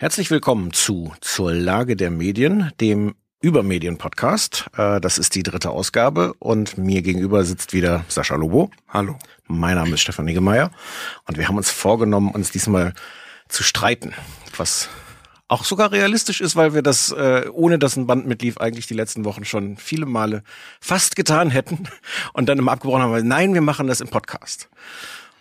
Herzlich willkommen zu Zur Lage der Medien, dem Übermedien-Podcast. Äh, das ist die dritte Ausgabe und mir gegenüber sitzt wieder Sascha Lobo. Hallo. Mein Name ist Stefan Niggemeier und wir haben uns vorgenommen, uns diesmal zu streiten, was auch sogar realistisch ist, weil wir das, äh, ohne dass ein Band mitlief, eigentlich die letzten Wochen schon viele Male fast getan hätten und dann immer abgebrochen haben, nein, wir machen das im Podcast.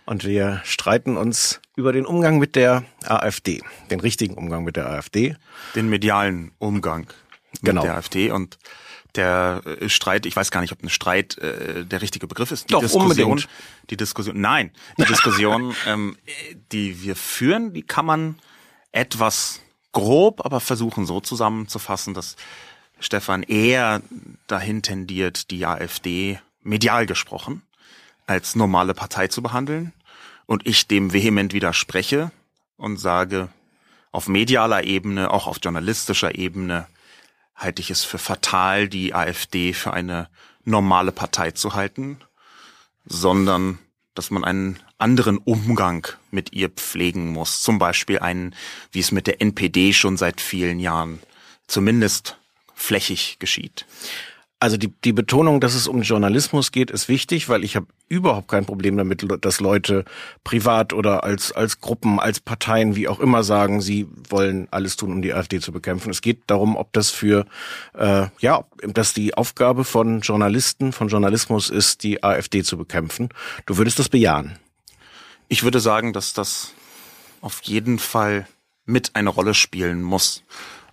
Und wir streiten uns über den Umgang mit der AfD, den richtigen Umgang mit der AfD. Den medialen Umgang mit Genau. der AfD und der äh, Streit, ich weiß gar nicht, ob ein Streit äh, der richtige Begriff ist. Die Doch, Diskussion, unbedingt. die Diskussion, nein, die Diskussion, ähm, die wir führen, die kann man etwas grob, aber versuchen so zusammenzufassen, dass Stefan eher dahin tendiert, die AfD medial gesprochen als normale Partei zu behandeln und ich dem vehement widerspreche und sage, auf medialer Ebene, auch auf journalistischer Ebene, halte ich es für fatal, die AfD für eine normale Partei zu halten, sondern dass man einen anderen Umgang mit ihr pflegen muss. Zum Beispiel einen, wie es mit der NPD schon seit vielen Jahren zumindest flächig geschieht. Also die, die Betonung, dass es um Journalismus geht, ist wichtig, weil ich habe überhaupt kein Problem damit, dass Leute privat oder als, als Gruppen, als Parteien, wie auch immer sagen, sie wollen alles tun, um die AfD zu bekämpfen. Es geht darum, ob das für, äh, ja, dass die Aufgabe von Journalisten, von Journalismus ist, die AfD zu bekämpfen. Du würdest das bejahen. Ich würde sagen, dass das auf jeden Fall mit eine Rolle spielen muss.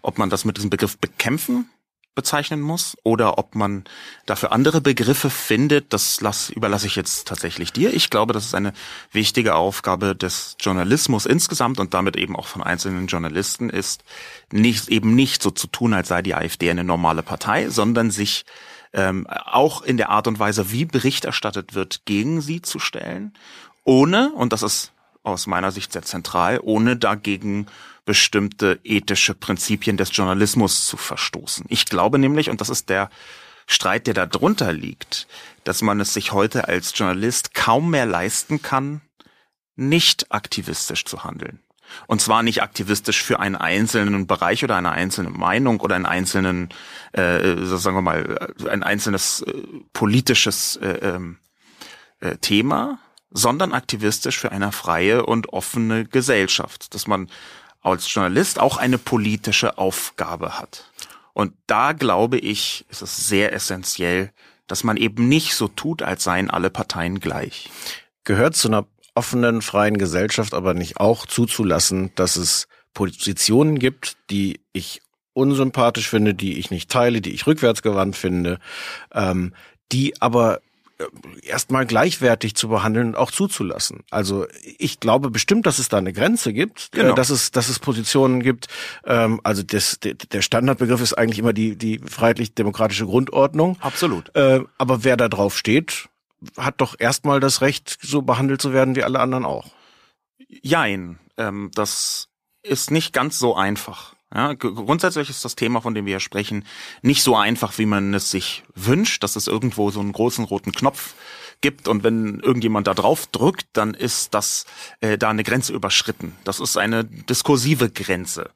Ob man das mit diesem Begriff bekämpfen bezeichnen muss oder ob man dafür andere Begriffe findet, das lass, überlasse ich jetzt tatsächlich dir. Ich glaube, das ist eine wichtige Aufgabe des Journalismus insgesamt und damit eben auch von einzelnen Journalisten ist, nicht, eben nicht so zu tun, als sei die AfD eine normale Partei, sondern sich ähm, auch in der Art und Weise, wie Bericht erstattet wird, gegen sie zu stellen, ohne, und das ist aus meiner Sicht sehr zentral, ohne dagegen bestimmte ethische Prinzipien des Journalismus zu verstoßen. Ich glaube nämlich, und das ist der Streit, der da drunter liegt, dass man es sich heute als Journalist kaum mehr leisten kann, nicht aktivistisch zu handeln. Und zwar nicht aktivistisch für einen einzelnen Bereich oder eine einzelne Meinung oder einen einzelnen, äh, so sagen wir mal, ein einzelnes äh, politisches äh, ähm, äh, Thema, sondern aktivistisch für eine freie und offene Gesellschaft, dass man als Journalist auch eine politische Aufgabe hat. Und da glaube ich, ist es sehr essentiell, dass man eben nicht so tut, als seien alle Parteien gleich. Gehört zu einer offenen, freien Gesellschaft aber nicht auch zuzulassen, dass es Positionen gibt, die ich unsympathisch finde, die ich nicht teile, die ich rückwärtsgewandt finde, ähm, die aber erstmal gleichwertig zu behandeln und auch zuzulassen. Also ich glaube bestimmt, dass es da eine Grenze gibt, Genau. äh, dass es dass es Positionen gibt. Ähm, also das, der, der Standardbegriff ist eigentlich immer die die freiheitlich-demokratische Grundordnung. Absolut. Äh, aber wer da drauf steht, hat doch erstmal das Recht, so behandelt zu werden wie alle anderen auch. Jein, ähm, das ist nicht ganz so einfach. Ja, grundsätzlich ist das Thema, von dem wir hier sprechen, nicht so einfach, wie man es sich wünscht, dass es irgendwo so einen großen roten Knopf gibt und wenn irgendjemand da drauf drückt, dann ist das äh, da eine Grenze überschritten. Das ist eine diskursive Grenze.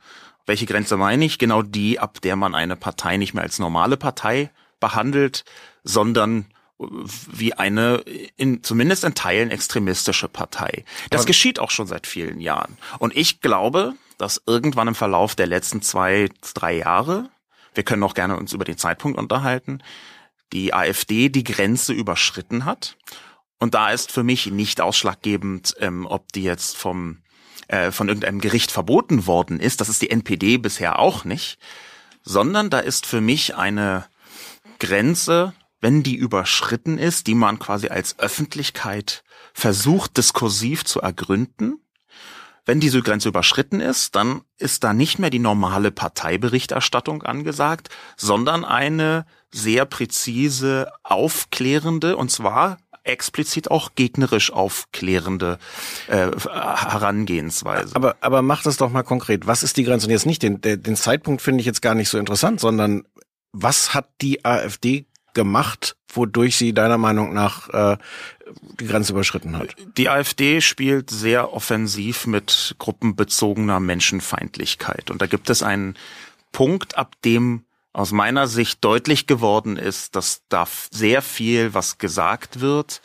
Welche Grenze meine ich? Genau die, ab der man eine Partei nicht mehr als normale Partei behandelt, sondern äh, wie eine in, zumindest in Teilen extremistische Partei. Das geschieht auch schon seit vielen Jahren. Und ich glaube, dass irgendwann im Verlauf der letzten zwei, drei Jahre, wir können auch gerne uns über den Zeitpunkt unterhalten, die AfD die Grenze überschritten hat. Und da ist für mich nicht ausschlaggebend, ähm, ob die jetzt vom äh, von irgendeinem Gericht verboten worden ist. Das ist die NPD bisher auch nicht, sondern da ist für mich eine Grenze, wenn die überschritten ist, die man quasi als Öffentlichkeit versucht diskursiv zu ergründen. Wenn diese Grenze überschritten ist, dann ist da nicht mehr die normale Parteiberichterstattung angesagt, sondern eine sehr präzise, aufklärende, und zwar explizit auch gegnerisch aufklärende äh, Herangehensweise. Aber, aber mach das doch mal konkret. Was ist die Grenze? Und jetzt nicht den, den, Zeitpunkt finde ich jetzt gar nicht so interessant, sondern was hat die AfD gemacht, wodurch sie deiner Meinung nach äh, die Grenze überschritten hat? Die AfD spielt sehr offensiv mit gruppenbezogener Menschenfeindlichkeit. Und da gibt es einen Punkt, ab dem aus meiner Sicht deutlich geworden ist, dass da sehr viel, was gesagt wird,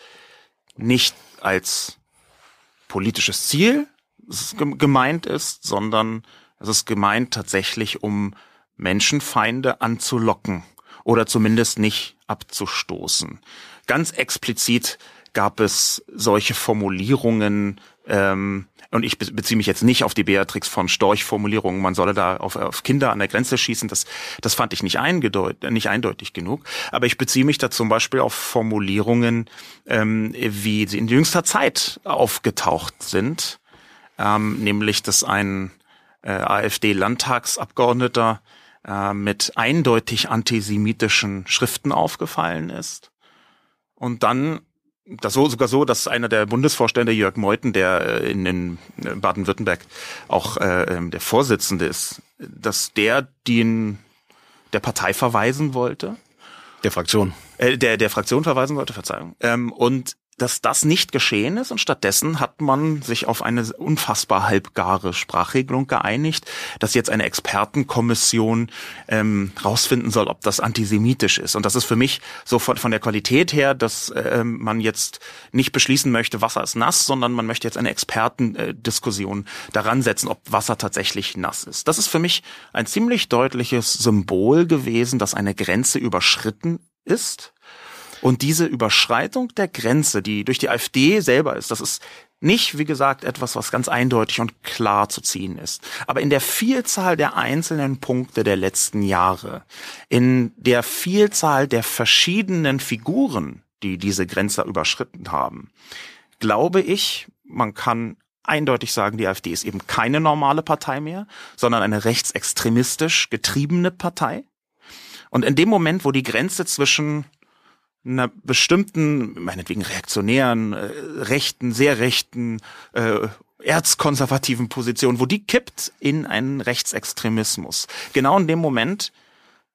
nicht als politisches Ziel gemeint ist, sondern es ist gemeint tatsächlich, um Menschenfeinde anzulocken oder zumindest nicht abzustoßen. Ganz explizit gab es solche Formulierungen, ähm, und ich beziehe mich jetzt nicht auf die Beatrix von Storch Formulierungen, man solle da auf, auf Kinder an der Grenze schießen, das, das fand ich nicht, eingedeut, nicht eindeutig genug. Aber ich beziehe mich da zum Beispiel auf Formulierungen, ähm, wie sie in jüngster Zeit aufgetaucht sind, ähm, nämlich dass ein äh, AfD-Landtagsabgeordneter äh, mit eindeutig antisemitischen Schriften aufgefallen ist. Und dann das so, sogar so, dass einer der Bundesvorstände, Jörg Meuthen, der äh, in, in Baden-Württemberg auch äh, ähm, der Vorsitzende ist, dass der den der Partei verweisen wollte. Der Fraktion. Äh, der, der Fraktion verweisen wollte, Verzeihung. Ähm, und dass das nicht geschehen ist und stattdessen hat man sich auf eine unfassbar halbgare Sprachregelung geeinigt, dass jetzt eine Expertenkommission ähm, rausfinden soll, ob das antisemitisch ist. Und das ist für mich so von, von der Qualität her, dass ähm, man jetzt nicht beschließen möchte, Wasser ist nass, sondern man möchte jetzt eine Expertendiskussion daran setzen, ob Wasser tatsächlich nass ist. Das ist für mich ein ziemlich deutliches Symbol gewesen, dass eine Grenze überschritten ist und diese Überschreitung der Grenze, die durch die AfD selber ist, das ist nicht, wie gesagt, etwas, was ganz eindeutig und klar zu ziehen ist. Aber in der Vielzahl der einzelnen Punkte der letzten Jahre, in der Vielzahl der verschiedenen Figuren, die diese Grenze überschritten haben, glaube ich, man kann eindeutig sagen, die AfD ist eben keine normale Partei mehr, sondern eine rechtsextremistisch getriebene Partei. Und in dem Moment, wo die Grenze zwischen einer bestimmten, meinetwegen reaktionären, äh, rechten, sehr rechten, äh, erzkonservativen Position, wo die kippt in einen Rechtsextremismus. Genau in dem Moment,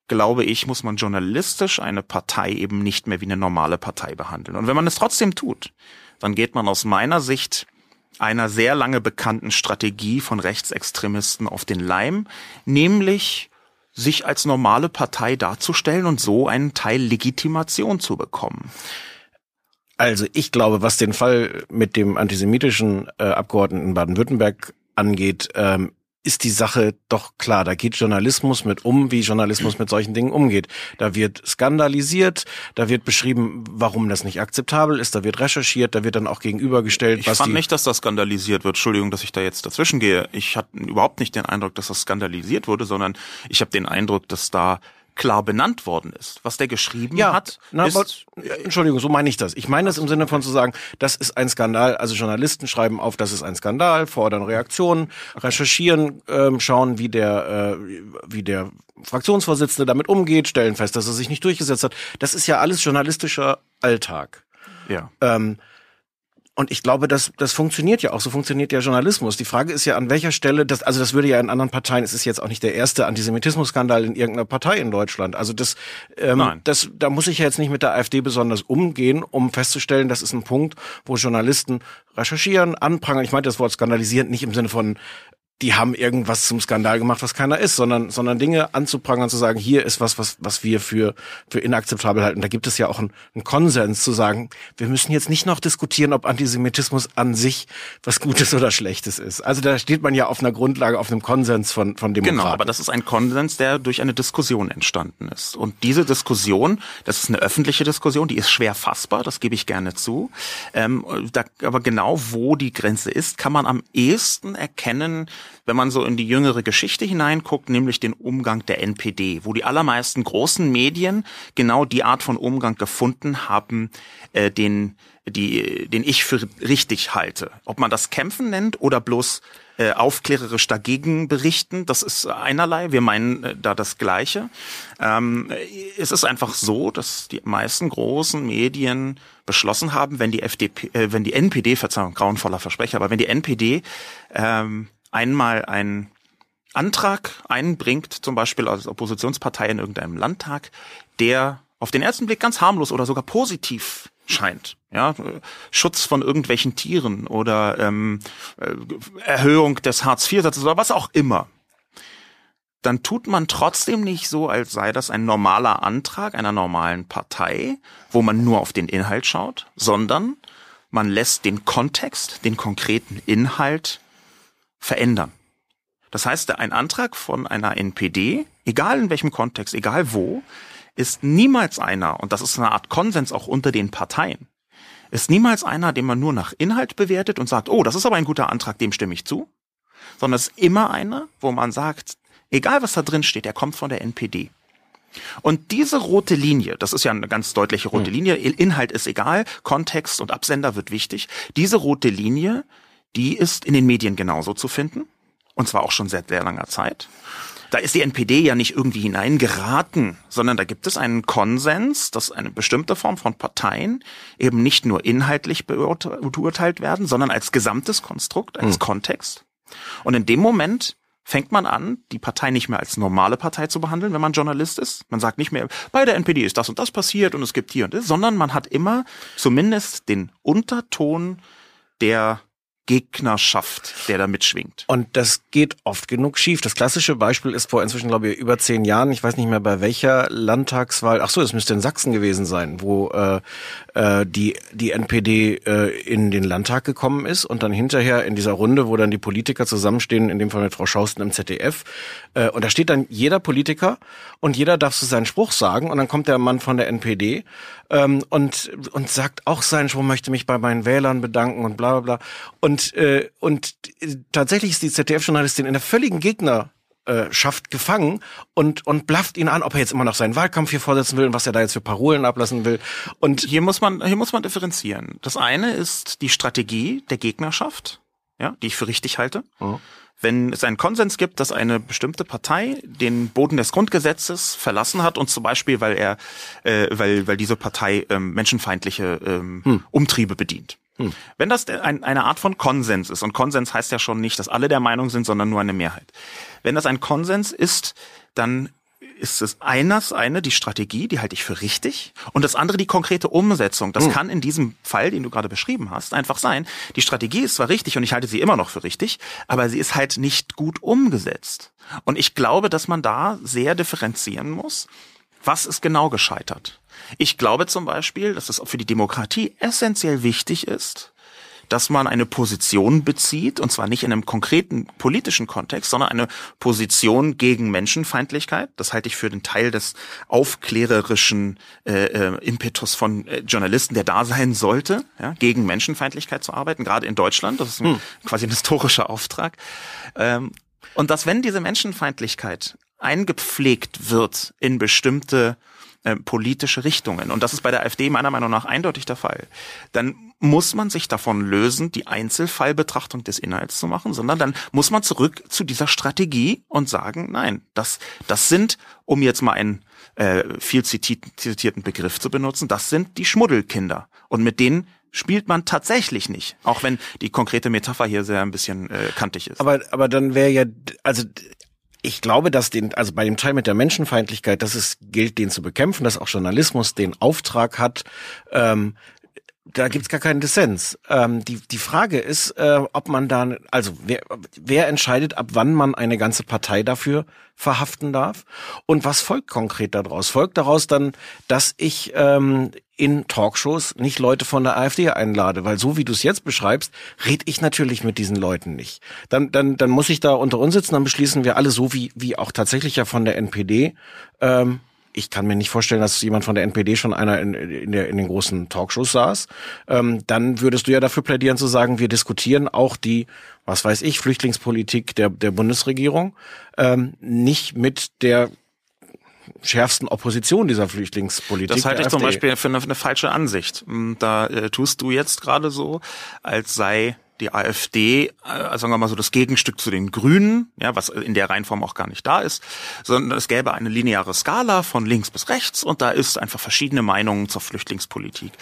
glaube ich, muss man journalistisch eine Partei eben nicht mehr wie eine normale Partei behandeln. Und wenn man es trotzdem tut, dann geht man aus meiner Sicht einer sehr lange bekannten Strategie von Rechtsextremisten auf den Leim, nämlich sich als normale Partei darzustellen und so einen Teil Legitimation zu bekommen. Also ich glaube, was den Fall mit dem antisemitischen äh, Abgeordneten Baden-Württemberg angeht, ähm, ist die Sache doch klar. Da geht Journalismus mit um, wie Journalismus mit solchen Dingen umgeht. Da wird skandalisiert, da wird beschrieben, warum das nicht akzeptabel ist, da wird recherchiert, da wird dann auch gegenübergestellt. Ich fand nicht, dass das skandalisiert wird. Entschuldigung, dass ich da jetzt dazwischen gehe. Ich hatte überhaupt nicht den Eindruck, dass das skandalisiert wurde, sondern ich habe den Eindruck, dass da klar benannt worden ist. Was der geschrieben ja, hat, na, ist... Aber, Entschuldigung, so meine ich das. Ich meine es im Sinne von zu sagen, das ist ein Skandal. Also Journalisten schreiben auf, das ist ein Skandal, fordern Reaktionen, recherchieren, ähm, schauen, wie der, äh, wie der Fraktionsvorsitzende damit umgeht, stellen fest, dass er sich nicht durchgesetzt hat. Das ist ja alles journalistischer Alltag. Ja. Ähm, und ich glaube, das, das funktioniert ja auch. So funktioniert der Journalismus. Die Frage ist ja, an welcher Stelle, das, also das würde ja in anderen Parteien, es ist jetzt auch nicht der erste Antisemitismusskandal in irgendeiner Partei in Deutschland. Also das, ähm, Nein. das, da muss ich ja jetzt nicht mit der AfD besonders umgehen, um festzustellen, das ist ein Punkt, wo Journalisten recherchieren, anprangern. Ich meinte das Wort skandalisieren nicht im Sinne von die haben irgendwas zum Skandal gemacht, was keiner ist, sondern, sondern Dinge anzuprangern, zu sagen, hier ist was, was, was wir für, für inakzeptabel halten. Da gibt es ja auch einen, einen Konsens zu sagen, wir müssen jetzt nicht noch diskutieren, ob Antisemitismus an sich was Gutes oder Schlechtes ist. Also da steht man ja auf einer Grundlage, auf einem Konsens von, von Demokraten. Genau, aber das ist ein Konsens, der durch eine Diskussion entstanden ist. Und diese Diskussion, das ist eine öffentliche Diskussion, die ist schwer fassbar, das gebe ich gerne zu. Ähm, da, aber genau wo die Grenze ist, kann man am ehesten erkennen, wenn man so in die jüngere Geschichte hineinguckt, nämlich den Umgang der NPD, wo die allermeisten großen Medien genau die Art von Umgang gefunden haben, äh, den, die, den ich für richtig halte. Ob man das Kämpfen nennt oder bloß äh, aufklärerisch dagegen berichten, das ist einerlei. Wir meinen äh, da das Gleiche. Ähm, es ist einfach so, dass die meisten großen Medien beschlossen haben, wenn die FDP, äh, wenn die NPD, Verzeihung, grauenvoller Versprecher, aber wenn die NPD ähm, einmal einen Antrag einbringt, zum Beispiel als Oppositionspartei in irgendeinem Landtag, der auf den ersten Blick ganz harmlos oder sogar positiv scheint. Ja, Schutz von irgendwelchen Tieren oder ähm, äh, Erhöhung des Hartz-IV-Satzes oder was auch immer. Dann tut man trotzdem nicht so, als sei das ein normaler Antrag einer normalen Partei, wo man nur auf den Inhalt schaut, sondern man lässt den Kontext, den konkreten Inhalt verändern. Das heißt, ein Antrag von einer NPD, egal in welchem Kontext, egal wo, ist niemals einer, und das ist eine Art Konsens auch unter den Parteien, ist niemals einer, den man nur nach Inhalt bewertet und sagt, oh, das ist aber ein guter Antrag, dem stimme ich zu, sondern es ist immer einer, wo man sagt, egal was da drin steht, der kommt von der NPD. Und diese rote Linie, das ist ja eine ganz deutliche rote hm. Linie, Inhalt ist egal, Kontext und Absender wird wichtig. Diese rote Linie, die ist in den Medien genauso zu finden. Und zwar auch schon seit sehr langer Zeit. Da ist die NPD ja nicht irgendwie hineingeraten, sondern da gibt es einen Konsens, dass eine bestimmte Form von Parteien eben nicht nur inhaltlich beurteilt werden, sondern als gesamtes Konstrukt, als hm. Kontext. Und in dem Moment fängt man an, die Partei nicht mehr als normale Partei zu behandeln, wenn man Journalist ist. Man sagt nicht mehr, bei der NPD ist das und das passiert und es gibt hier und das, sondern man hat immer zumindest den Unterton der Gegnerschaft, der da mitschwingt. Und das geht oft genug schief. Das klassische Beispiel ist vor inzwischen, glaube ich, über zehn Jahren, ich weiß nicht mehr bei welcher Landtagswahl, ach so, das müsste in Sachsen gewesen sein, wo äh, äh, die, die NPD äh, in den Landtag gekommen ist und dann hinterher in dieser Runde, wo dann die Politiker zusammenstehen, in dem Fall mit Frau Schausten im ZDF, äh, und da steht dann jeder Politiker und jeder darf so seinen Spruch sagen und dann kommt der Mann von der NPD ähm, und, und sagt auch seinen Spruch, möchte mich bei meinen Wählern bedanken und bla bla bla. Und äh, und tatsächlich ist die ZDF-Journalistin in der völligen Gegner Schaft gefangen und und blafft ihn an, ob er jetzt immer noch seinen Wahlkampf hier vorsetzen will und was er da jetzt für Parolen ablassen will. Und hier muss man hier muss man differenzieren. Das eine ist die Strategie der Gegnerschaft, ja, die ich für richtig halte. Mhm. Wenn es einen Konsens gibt, dass eine bestimmte Partei den Boden des Grundgesetzes verlassen hat und zum Beispiel, weil er, äh, weil weil diese Partei ähm, menschenfeindliche ähm, hm. Umtriebe bedient, hm. Wenn das ein, eine Art von Konsens ist, und Konsens heißt ja schon nicht, dass alle der Meinung sind, sondern nur eine Mehrheit. Wenn das ein Konsens ist, dann ist es eines eine die Strategie, die halte ich für richtig, und das andere die konkrete Umsetzung. Das hm. kann in diesem Fall, den du gerade beschrieben hast, einfach sein. Die Strategie ist zwar richtig und ich halte sie immer noch für richtig, aber sie ist halt nicht gut umgesetzt. Und ich glaube, dass man da sehr differenzieren muss. Was ist genau gescheitert? Ich glaube zum Beispiel, dass es für die Demokratie essentiell wichtig ist, dass man eine Position bezieht, und zwar nicht in einem konkreten politischen Kontext, sondern eine Position gegen Menschenfeindlichkeit. Das halte ich für den Teil des aufklärerischen äh, äh, Impetus von äh, Journalisten, der da sein sollte, ja, gegen Menschenfeindlichkeit zu arbeiten, gerade in Deutschland. Das ist ein, hm. quasi ein historischer Auftrag. Ähm, und dass wenn diese Menschenfeindlichkeit eingepflegt wird in bestimmte äh, politische Richtungen. Und das ist bei der AfD meiner Meinung nach eindeutig der Fall. Dann muss man sich davon lösen, die Einzelfallbetrachtung des Inhalts zu machen, sondern dann muss man zurück zu dieser Strategie und sagen, nein, das, das sind, um jetzt mal einen äh, viel zitierten Begriff zu benutzen, das sind die Schmuddelkinder. Und mit denen spielt man tatsächlich nicht, auch wenn die konkrete Metapher hier sehr ein bisschen äh, kantig ist. Aber aber dann wäre ja also ich glaube, dass den, also bei dem Teil mit der Menschenfeindlichkeit, dass es gilt, den zu bekämpfen, dass auch Journalismus den Auftrag hat, ähm, da gibt's gar keinen Dissens. Ähm, die, die Frage ist, äh, ob man da, also wer, wer entscheidet, ab wann man eine ganze Partei dafür verhaften darf und was folgt konkret daraus? Folgt daraus dann, dass ich ähm, in Talkshows nicht Leute von der AfD einlade, weil so wie du es jetzt beschreibst, red ich natürlich mit diesen Leuten nicht. Dann, dann, dann muss ich da unter uns sitzen, dann beschließen wir alle so wie, wie auch tatsächlich ja von der NPD. Ähm, ich kann mir nicht vorstellen, dass jemand von der NPD schon einer in, in, der, in den großen Talkshows saß. Ähm, dann würdest du ja dafür plädieren zu sagen, wir diskutieren auch die, was weiß ich, Flüchtlingspolitik der, der Bundesregierung, ähm, nicht mit der schärfsten Opposition dieser Flüchtlingspolitik. Das halte ich zum Beispiel für eine, eine falsche Ansicht. Da äh, tust du jetzt gerade so, als sei die AfD, äh, sagen wir mal so das Gegenstück zu den Grünen, ja, was in der Reihenform auch gar nicht da ist, sondern es gäbe eine lineare Skala von links bis rechts und da ist einfach verschiedene Meinungen zur Flüchtlingspolitik.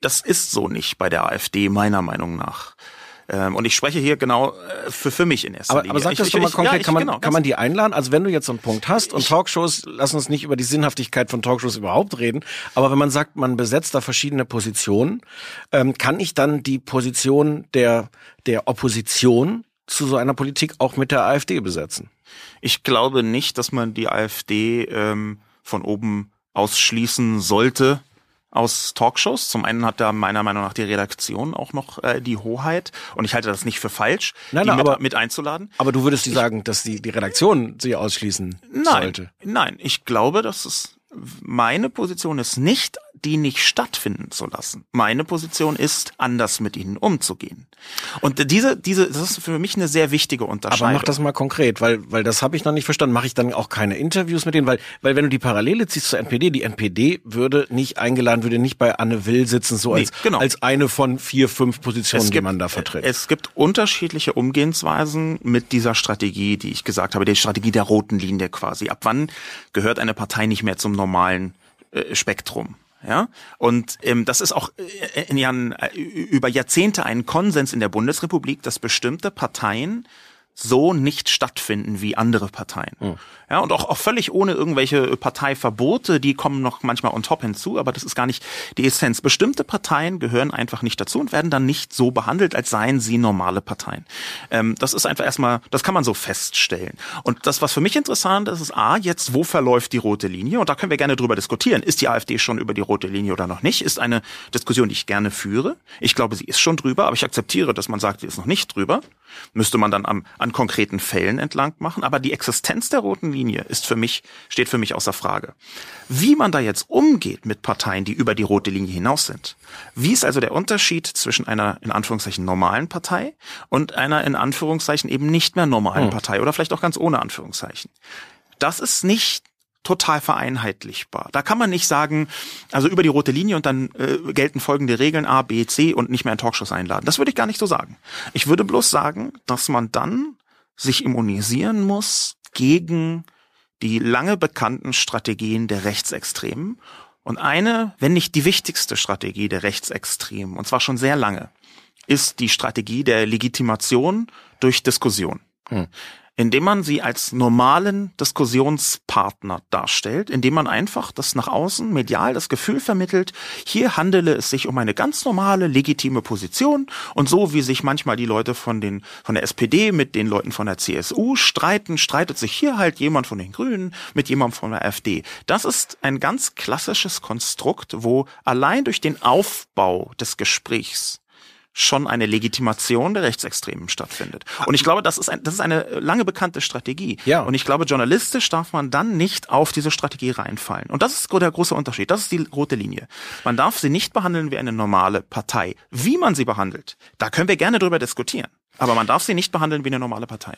Das ist so nicht bei der AfD meiner Meinung nach. Ähm, und ich spreche hier genau äh, für, für mich in erster aber, Linie. Aber sag ich, das ich, doch mal ich, konkret, ja, ich, kann, man, genau, kann man die einladen? Also wenn du jetzt so einen Punkt hast und Talkshows, lass uns nicht über die Sinnhaftigkeit von Talkshows überhaupt reden, aber wenn man sagt, man besetzt da verschiedene Positionen, ähm, kann ich dann die Position der, der Opposition zu so einer Politik auch mit der AfD besetzen? Ich glaube nicht, dass man die AfD ähm, von oben ausschließen sollte aus Talkshows. Zum einen hat da meiner Meinung nach die Redaktion auch noch äh, die Hoheit und ich halte das nicht für falsch, Nein, die nein, mit, aber- mit einzuladen. Aber du würdest die sagen, dass die, die Redaktion sie ausschließen Nein, sollte? nein, ich glaube, dass es meine Position ist nicht, die nicht stattfinden zu lassen. Meine Position ist, anders mit ihnen umzugehen. Und diese, diese, das ist für mich eine sehr wichtige Unterscheidung. Aber mach das mal konkret, weil, weil das habe ich noch nicht verstanden. Mache ich dann auch keine Interviews mit denen? Weil, weil wenn du die Parallele ziehst zur NPD, die NPD würde nicht eingeladen, würde nicht bei Anne Will sitzen, so Nee, als, genau. als eine von vier, fünf Positionen, es die man da vertritt. Es gibt unterschiedliche Umgehensweisen mit dieser Strategie, die ich gesagt habe, die Strategie der roten Linie quasi. Ab wann gehört eine Partei nicht mehr zum normalen äh, Spektrum? Ja, und ähm, das ist auch äh, in Jahren, äh, über Jahrzehnte ein Konsens in der Bundesrepublik, dass bestimmte Parteien so nicht stattfinden wie andere Parteien. Ja, und auch, auch völlig ohne irgendwelche Parteiverbote, die kommen noch manchmal on top hinzu, aber das ist gar nicht die Essenz. Bestimmte Parteien gehören einfach nicht dazu und werden dann nicht so behandelt, als seien sie normale Parteien. Ähm, das ist einfach erstmal, das kann man so feststellen. Und das, was für mich interessant ist, ist A, jetzt, wo verläuft die rote Linie? Und da können wir gerne drüber diskutieren. Ist die AfD schon über die rote Linie oder noch nicht? Ist eine Diskussion, die ich gerne führe. Ich glaube, sie ist schon drüber, aber ich akzeptiere, dass man sagt, sie ist noch nicht drüber. Müsste man dann am, an konkreten Fällen entlang machen. Aber die Existenz der roten Linie ist für mich, steht für mich außer Frage. Wie man da jetzt umgeht mit Parteien, die über die rote Linie hinaus sind. Wie ist also der Unterschied zwischen einer, in Anführungszeichen, normalen Partei und einer, in Anführungszeichen, eben nicht mehr normalen Partei oder vielleicht auch ganz ohne Anführungszeichen? Das ist nicht total vereinheitlichbar. Da kann man nicht sagen, also über die rote Linie und dann äh, gelten folgende Regeln A, B, C und nicht mehr in Talkshows einladen. Das würde ich gar nicht so sagen. Ich würde bloß sagen, dass man dann sich immunisieren muss gegen die lange bekannten Strategien der Rechtsextremen. Und eine, wenn nicht die wichtigste Strategie der Rechtsextremen, und zwar schon sehr lange, ist die Strategie der Legitimation durch Diskussion. Indem man sie als normalen Diskussionspartner darstellt, indem man einfach das nach außen medial das Gefühl vermittelt, hier handele es sich um eine ganz normale, legitime Position und so wie sich manchmal die Leute von den, von der SPD mit den Leuten von der CSU streiten, streitet sich hier halt jemand von den Grünen mit jemandem von der AfD. Das ist ein ganz klassisches Konstrukt, wo allein durch den Aufbau des Gesprächs schon eine Legitimation der Rechtsextremen stattfindet. Und ich glaube, das ist, ein, das ist eine lange bekannte Strategie. Ja. Und ich glaube, journalistisch darf man dann nicht auf diese Strategie reinfallen. Und das ist der große Unterschied. Das ist die rote Linie. Man darf sie nicht behandeln wie eine normale Partei. Wie man sie behandelt, da können wir gerne drüber diskutieren. Aber man darf sie nicht behandeln wie eine normale Partei.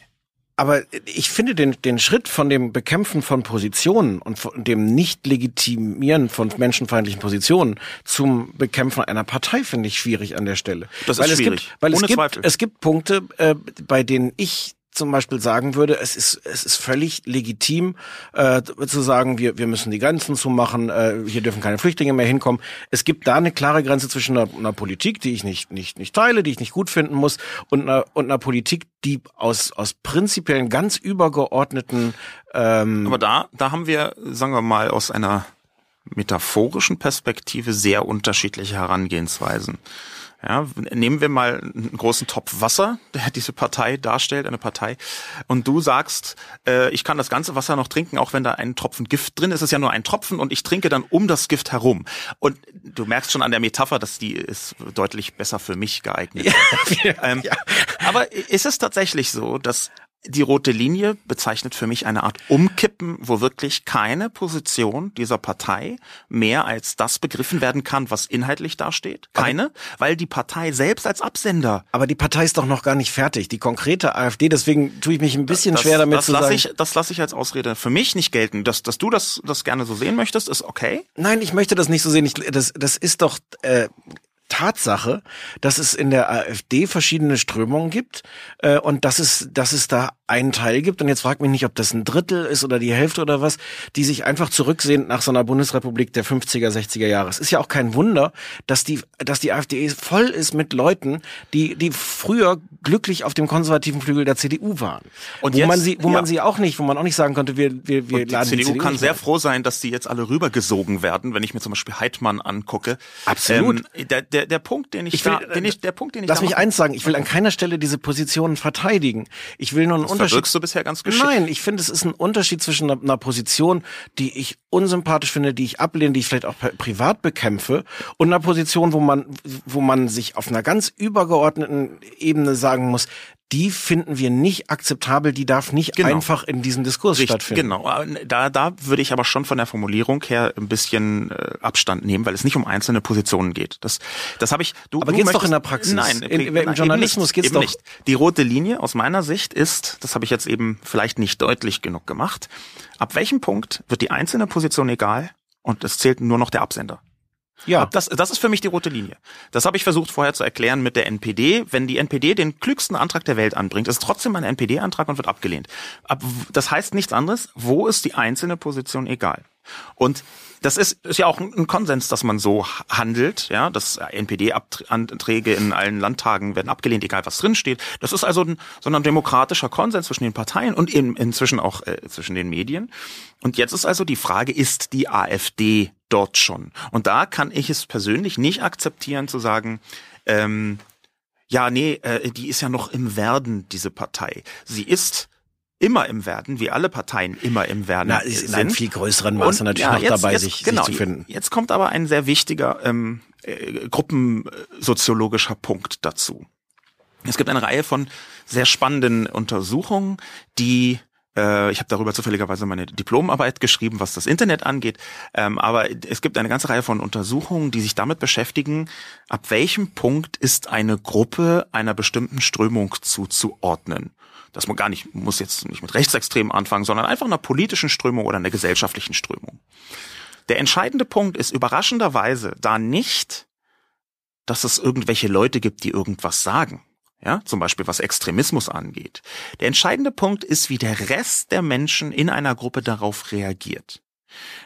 Aber ich finde den, den Schritt von dem Bekämpfen von Positionen und von dem Nicht-Legitimieren von menschenfeindlichen Positionen zum Bekämpfen einer Partei finde ich schwierig an der Stelle. Das ist weil schwierig. Es gibt, weil Ohne es gibt, Zweifel. es gibt Punkte, äh, bei denen ich zum Beispiel sagen würde, es ist es ist völlig legitim äh, zu sagen, wir wir müssen die Grenzen zumachen, äh, hier dürfen keine Flüchtlinge mehr hinkommen. Es gibt da eine klare Grenze zwischen einer, einer Politik, die ich nicht nicht nicht teile, die ich nicht gut finden muss, und einer und einer Politik, die aus aus prinzipiellen ganz übergeordneten ähm, Aber da, da haben wir, sagen wir mal, aus einer metaphorischen Perspektive sehr unterschiedliche Herangehensweisen. Ja, nehmen wir mal einen großen Topf Wasser, der diese Partei darstellt, eine Partei, und du sagst, äh, ich kann das ganze Wasser noch trinken, auch wenn da ein Tropfen Gift drin ist. Es ist ja nur ein Tropfen und ich trinke dann um das Gift herum. Und du merkst schon an der Metapher, dass die ist deutlich besser für mich geeignet. ähm, Aber ist es tatsächlich so, dass die rote Linie bezeichnet für mich eine Art Umkippen, wo wirklich keine Position dieser Partei mehr als das begriffen werden kann, was inhaltlich dasteht. Keine, weil die Partei selbst als Absender. aber die Partei ist doch noch gar nicht fertig. Die konkrete AfD, deswegen tue ich mich ein bisschen Das, schwer damit das zu lasse sagen. ich, das lasse ich als Ausrede für mich nicht gelten. Dass, dass du das, das gerne so sehen möchtest, ist okay. Nein, ich möchte das nicht so sehen. Ich, das, das ist doch, äh, Tatsache, dass es in der AfD verschiedene Strömungen gibt äh, und dass es, dass es da einen Teil gibt, und jetzt fragt mich nicht, ob das ein Drittel ist oder die Hälfte oder was, die sich einfach zurücksehend nach so einer Bundesrepublik der 50er, 60er Jahre. Es ist ja auch kein Wunder, dass die, dass die AfD voll ist mit Leuten, die, die früher glücklich auf dem konservativen Flügel der CDU waren. Und wo jetzt, man sie, wo ja. man sie auch nicht, wo man auch nicht sagen konnte, wir, wir, wir und laden die CDU, die CDU kann sehr froh sein, dass die jetzt alle rübergesogen werden, wenn ich mir zum Beispiel Heidmann angucke. Absolut. Ähm, der, der, der Punkt, den ich, ich will, da, den ich, der Punkt, den ich Lass mich eins sagen, ich will an keiner Stelle diese Positionen verteidigen. Ich will nur einen das Unterschied. du bisher ganz geschickt. Nein, ich finde, es ist ein Unterschied zwischen einer, einer, Position, die ich unsympathisch finde, die ich ablehne, die ich vielleicht auch privat bekämpfe, und einer Position, wo man, wo man sich auf einer ganz übergeordneten Ebene sagen muss, die finden wir nicht akzeptabel, die darf nicht genau. einfach in diesem Diskurs Richtig, stattfinden. Genau, da, da würde ich aber schon von der Formulierung her ein bisschen äh, Abstand nehmen, weil es nicht um einzelne Positionen geht. Das, das habe ich. Du, aber geht's doch in der Praxis? Nein, in, in, im Journalismus geht es doch. Nicht. Die rote Linie aus meiner Sicht ist, das habe ich jetzt eben vielleicht nicht deutlich genug gemacht. Ab welchem Punkt wird die einzelne Position egal und es zählt nur noch der Absender? Ja. Das, das ist für mich die rote Linie. Das habe ich versucht vorher zu erklären mit der NPD. Wenn die NPD den klügsten Antrag der Welt anbringt, ist trotzdem ein NPD-Antrag und wird abgelehnt. Das heißt nichts anderes. Wo ist die einzelne Position egal? Und das ist, ist ja auch ein Konsens, dass man so handelt, ja, dass NPD-Anträge in allen Landtagen werden abgelehnt, egal was drinsteht. Das ist also ein, so ein demokratischer Konsens zwischen den Parteien und in, inzwischen auch äh, zwischen den Medien. Und jetzt ist also die Frage, ist die AfD dort schon? Und da kann ich es persönlich nicht akzeptieren zu sagen, ähm, ja, nee, äh, die ist ja noch im Werden, diese Partei. Sie ist immer im Werden, wie alle Parteien immer im Werden Na, ist in einem viel größeren Maße natürlich ja, noch jetzt, dabei, jetzt, sich, genau, sich zu finden. Jetzt kommt aber ein sehr wichtiger ähm, äh, gruppensoziologischer Punkt dazu. Es gibt eine Reihe von sehr spannenden Untersuchungen, die äh, ich habe darüber zufälligerweise meine Diplomarbeit geschrieben, was das Internet angeht. Ähm, aber es gibt eine ganze Reihe von Untersuchungen, die sich damit beschäftigen, ab welchem Punkt ist eine Gruppe einer bestimmten Strömung zuzuordnen dass man gar nicht, muss jetzt nicht mit Rechtsextremen anfangen, sondern einfach einer politischen Strömung oder einer gesellschaftlichen Strömung. Der entscheidende Punkt ist überraschenderweise da nicht, dass es irgendwelche Leute gibt, die irgendwas sagen. Ja, zum Beispiel was Extremismus angeht. Der entscheidende Punkt ist, wie der Rest der Menschen in einer Gruppe darauf reagiert.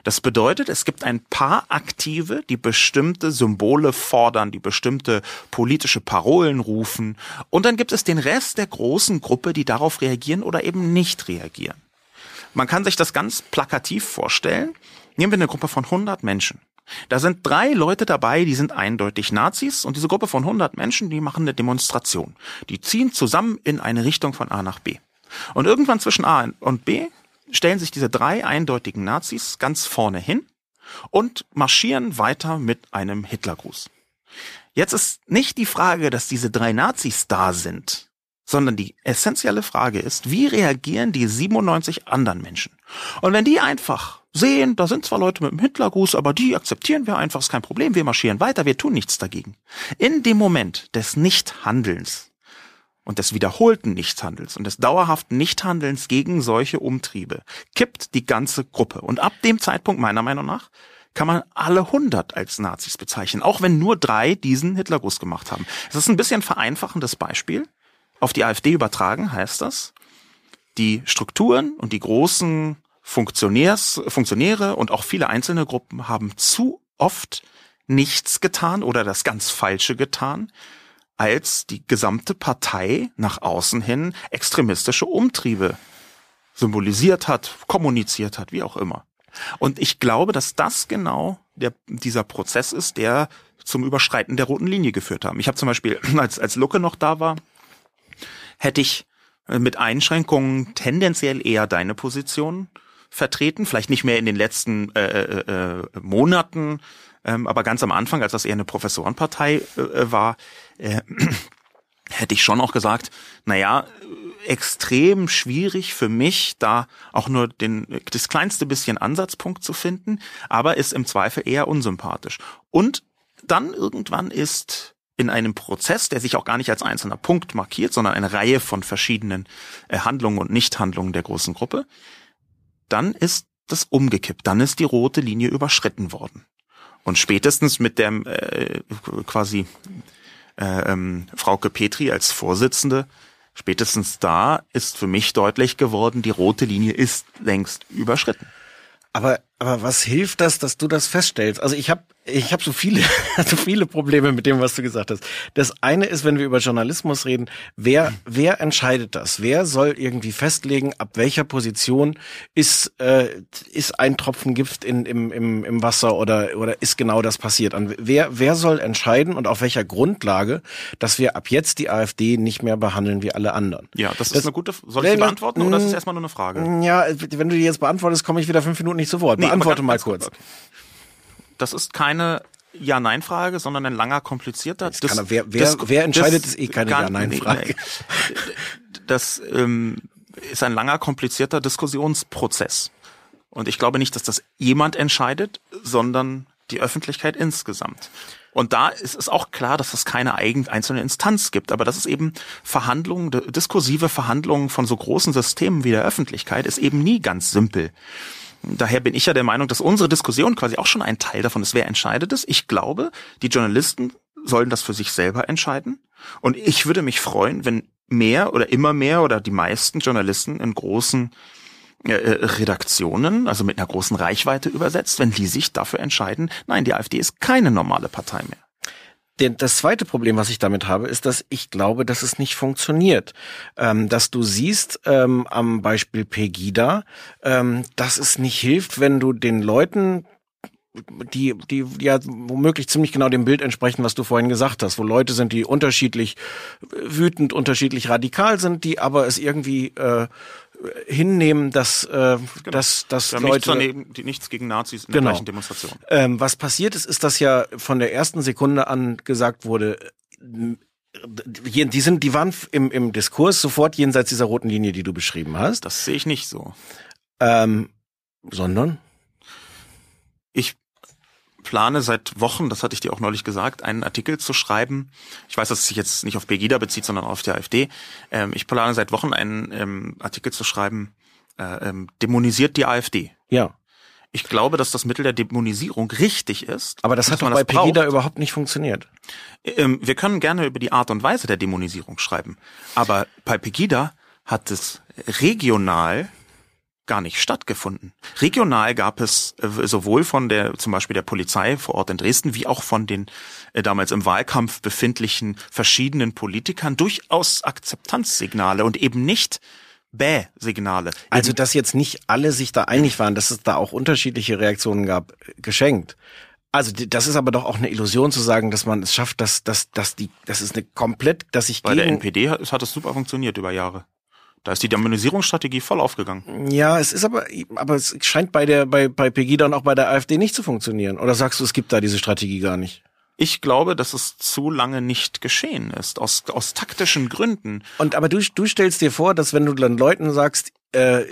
Das bedeutet, es gibt ein paar Aktive, die bestimmte Symbole fordern, die bestimmte politische Parolen rufen. Und dann gibt es den Rest der großen Gruppe, die darauf reagieren oder eben nicht reagieren. Man kann sich das ganz plakativ vorstellen. Nehmen wir eine Gruppe von 100 Menschen. Da sind drei Leute dabei, die sind eindeutig Nazis und diese Gruppe von 100 Menschen, die machen eine Demonstration. Die ziehen zusammen in eine Richtung von A nach B. Und irgendwann zwischen A und B stellen sich diese drei eindeutigen Nazis ganz vorne hin und marschieren weiter mit einem Hitlergruß. Jetzt ist nicht die Frage, dass diese drei Nazis da sind, sondern die essentielle Frage ist, wie reagieren die 97 anderen Menschen? Und wenn die einfach sehen, da sind zwar Leute mit dem Hitlergruß, aber die akzeptieren wir einfach, ist kein Problem, wir marschieren weiter, wir tun nichts dagegen. In dem Moment des Nichthandelns und des wiederholten Nichthandels und des dauerhaften Nichthandelns gegen solche Umtriebe kippt die ganze Gruppe. Und ab dem Zeitpunkt, meiner Meinung nach, kann man alle hundert als Nazis bezeichnen, auch wenn nur drei diesen Hitlergruß gemacht haben. Es ist ein bisschen vereinfachendes Beispiel. Auf die AfD übertragen heißt das, die Strukturen und die großen Funktionärs, Funktionäre und auch viele einzelne Gruppen haben zu oft nichts getan oder das ganz Falsche getan, als die gesamte Partei nach außen hin extremistische Umtriebe symbolisiert hat, kommuniziert hat, wie auch immer. Und ich glaube, dass das genau der, dieser Prozess ist, der zum Überschreiten der roten Linie geführt haben. Ich habe zum Beispiel, als, als Lucke noch da war, hätte ich mit Einschränkungen tendenziell eher deine Position vertreten, vielleicht nicht mehr in den letzten äh, äh, äh Monaten, ähm, aber ganz am Anfang, als das eher eine Professorenpartei äh, äh war, äh, hätte ich schon auch gesagt, naja, extrem schwierig für mich, da auch nur den, das kleinste bisschen Ansatzpunkt zu finden, aber ist im Zweifel eher unsympathisch. Und dann irgendwann ist in einem Prozess, der sich auch gar nicht als einzelner Punkt markiert, sondern eine Reihe von verschiedenen äh, Handlungen und Nichthandlungen der großen Gruppe, dann ist das umgekippt, dann ist die rote Linie überschritten worden. Und spätestens mit der äh, quasi äh, ähm, Frauke Petri als Vorsitzende, spätestens da ist für mich deutlich geworden, die rote Linie ist längst überschritten. Aber aber was hilft das, dass du das feststellst? Also ich habe ich habe so viele so viele Probleme mit dem, was du gesagt hast. Das eine ist, wenn wir über Journalismus reden, wer wer entscheidet das? Wer soll irgendwie festlegen, ab welcher Position ist äh, ist ein Tropfen Gift in, im, im, im Wasser oder oder ist genau das passiert? Und wer wer soll entscheiden und auf welcher Grundlage, dass wir ab jetzt die AfD nicht mehr behandeln wie alle anderen? Ja, das ist das, eine gute. Soll ich die beantworten oder ist das erstmal nur eine Frage? Ja, wenn du die jetzt beantwortest, komme ich wieder fünf Minuten nicht zu Wort. Nee, Antworte mal kurz. Das ist keine ja-Nein-Frage, sondern ein langer, komplizierter. Das das, wer, wer, wer entscheidet, ist eh keine Ja-Nein-Frage. Das ähm, ist ein langer, komplizierter Diskussionsprozess. Und ich glaube nicht, dass das jemand entscheidet, sondern die Öffentlichkeit insgesamt. Und da ist es auch klar, dass es keine eigen, einzelne Instanz gibt, aber das ist eben Verhandlungen, diskursive Verhandlungen von so großen Systemen wie der Öffentlichkeit ist eben nie ganz simpel. Daher bin ich ja der Meinung, dass unsere Diskussion quasi auch schon ein Teil davon ist, wer entscheidet es. Ich glaube, die Journalisten sollen das für sich selber entscheiden. Und ich würde mich freuen, wenn mehr oder immer mehr oder die meisten Journalisten in großen äh, äh, Redaktionen, also mit einer großen Reichweite übersetzt, wenn die sich dafür entscheiden, nein, die AfD ist keine normale Partei mehr den, das zweite Problem, was ich damit habe, ist, dass ich glaube, dass es nicht funktioniert. Ähm, dass du siehst ähm, am Beispiel Pegida, ähm, dass es nicht hilft, wenn du den Leuten die, die ja womöglich ziemlich genau dem Bild entsprechen, was du vorhin gesagt hast, wo Leute sind, die unterschiedlich wütend, unterschiedlich radikal sind, die aber es irgendwie äh, hinnehmen, dass, äh, genau. dass, dass ja, Leute... Nichts, daneben, nichts gegen Nazis in genau. der gleichen Demonstration. Ähm, was passiert ist, ist, dass ja von der ersten Sekunde an gesagt wurde, die sind, die waren im, im Diskurs sofort jenseits dieser roten Linie, die du beschrieben hast. Das sehe ich nicht so. Ähm, sondern? Ich plane seit Wochen, das hatte ich dir auch neulich gesagt, einen Artikel zu schreiben. Ich weiß, dass es sich jetzt nicht auf Pegida bezieht, sondern auf die AfD. Ähm, ich plane seit Wochen einen ähm, Artikel zu schreiben, äh, ähm, dämonisiert die AfD. Ja. Ich glaube, dass das Mittel der Dämonisierung richtig ist. Aber das hat doch bei Pegida überhaupt nicht funktioniert. Ähm, wir können gerne über die Art und Weise der Dämonisierung schreiben. Aber bei Pegida hat es regional gar nicht stattgefunden. Regional gab es äh, sowohl von der zum Beispiel der Polizei vor Ort in Dresden wie auch von den äh, damals im Wahlkampf befindlichen verschiedenen Politikern durchaus Akzeptanzsignale und eben nicht Bäh-Signale. Also dass jetzt nicht alle sich da einig waren, dass es da auch unterschiedliche Reaktionen gab, geschenkt. Also das ist aber doch auch eine Illusion zu sagen, dass man es schafft, dass, dass, dass die, das ist eine komplett, dass ich Bei gegen... der NPD hat, hat es super funktioniert über Jahre. Da ist die Dämonisierungsstrategie voll aufgegangen. Ja, es ist aber, aber es scheint bei der, bei, bei Pegida und auch bei der AfD nicht zu funktionieren. Oder sagst du, es gibt da diese Strategie gar nicht? Ich glaube, dass es zu lange nicht geschehen ist, aus, aus taktischen Gründen. Und aber du, du stellst dir vor, dass wenn du dann Leuten sagst, äh,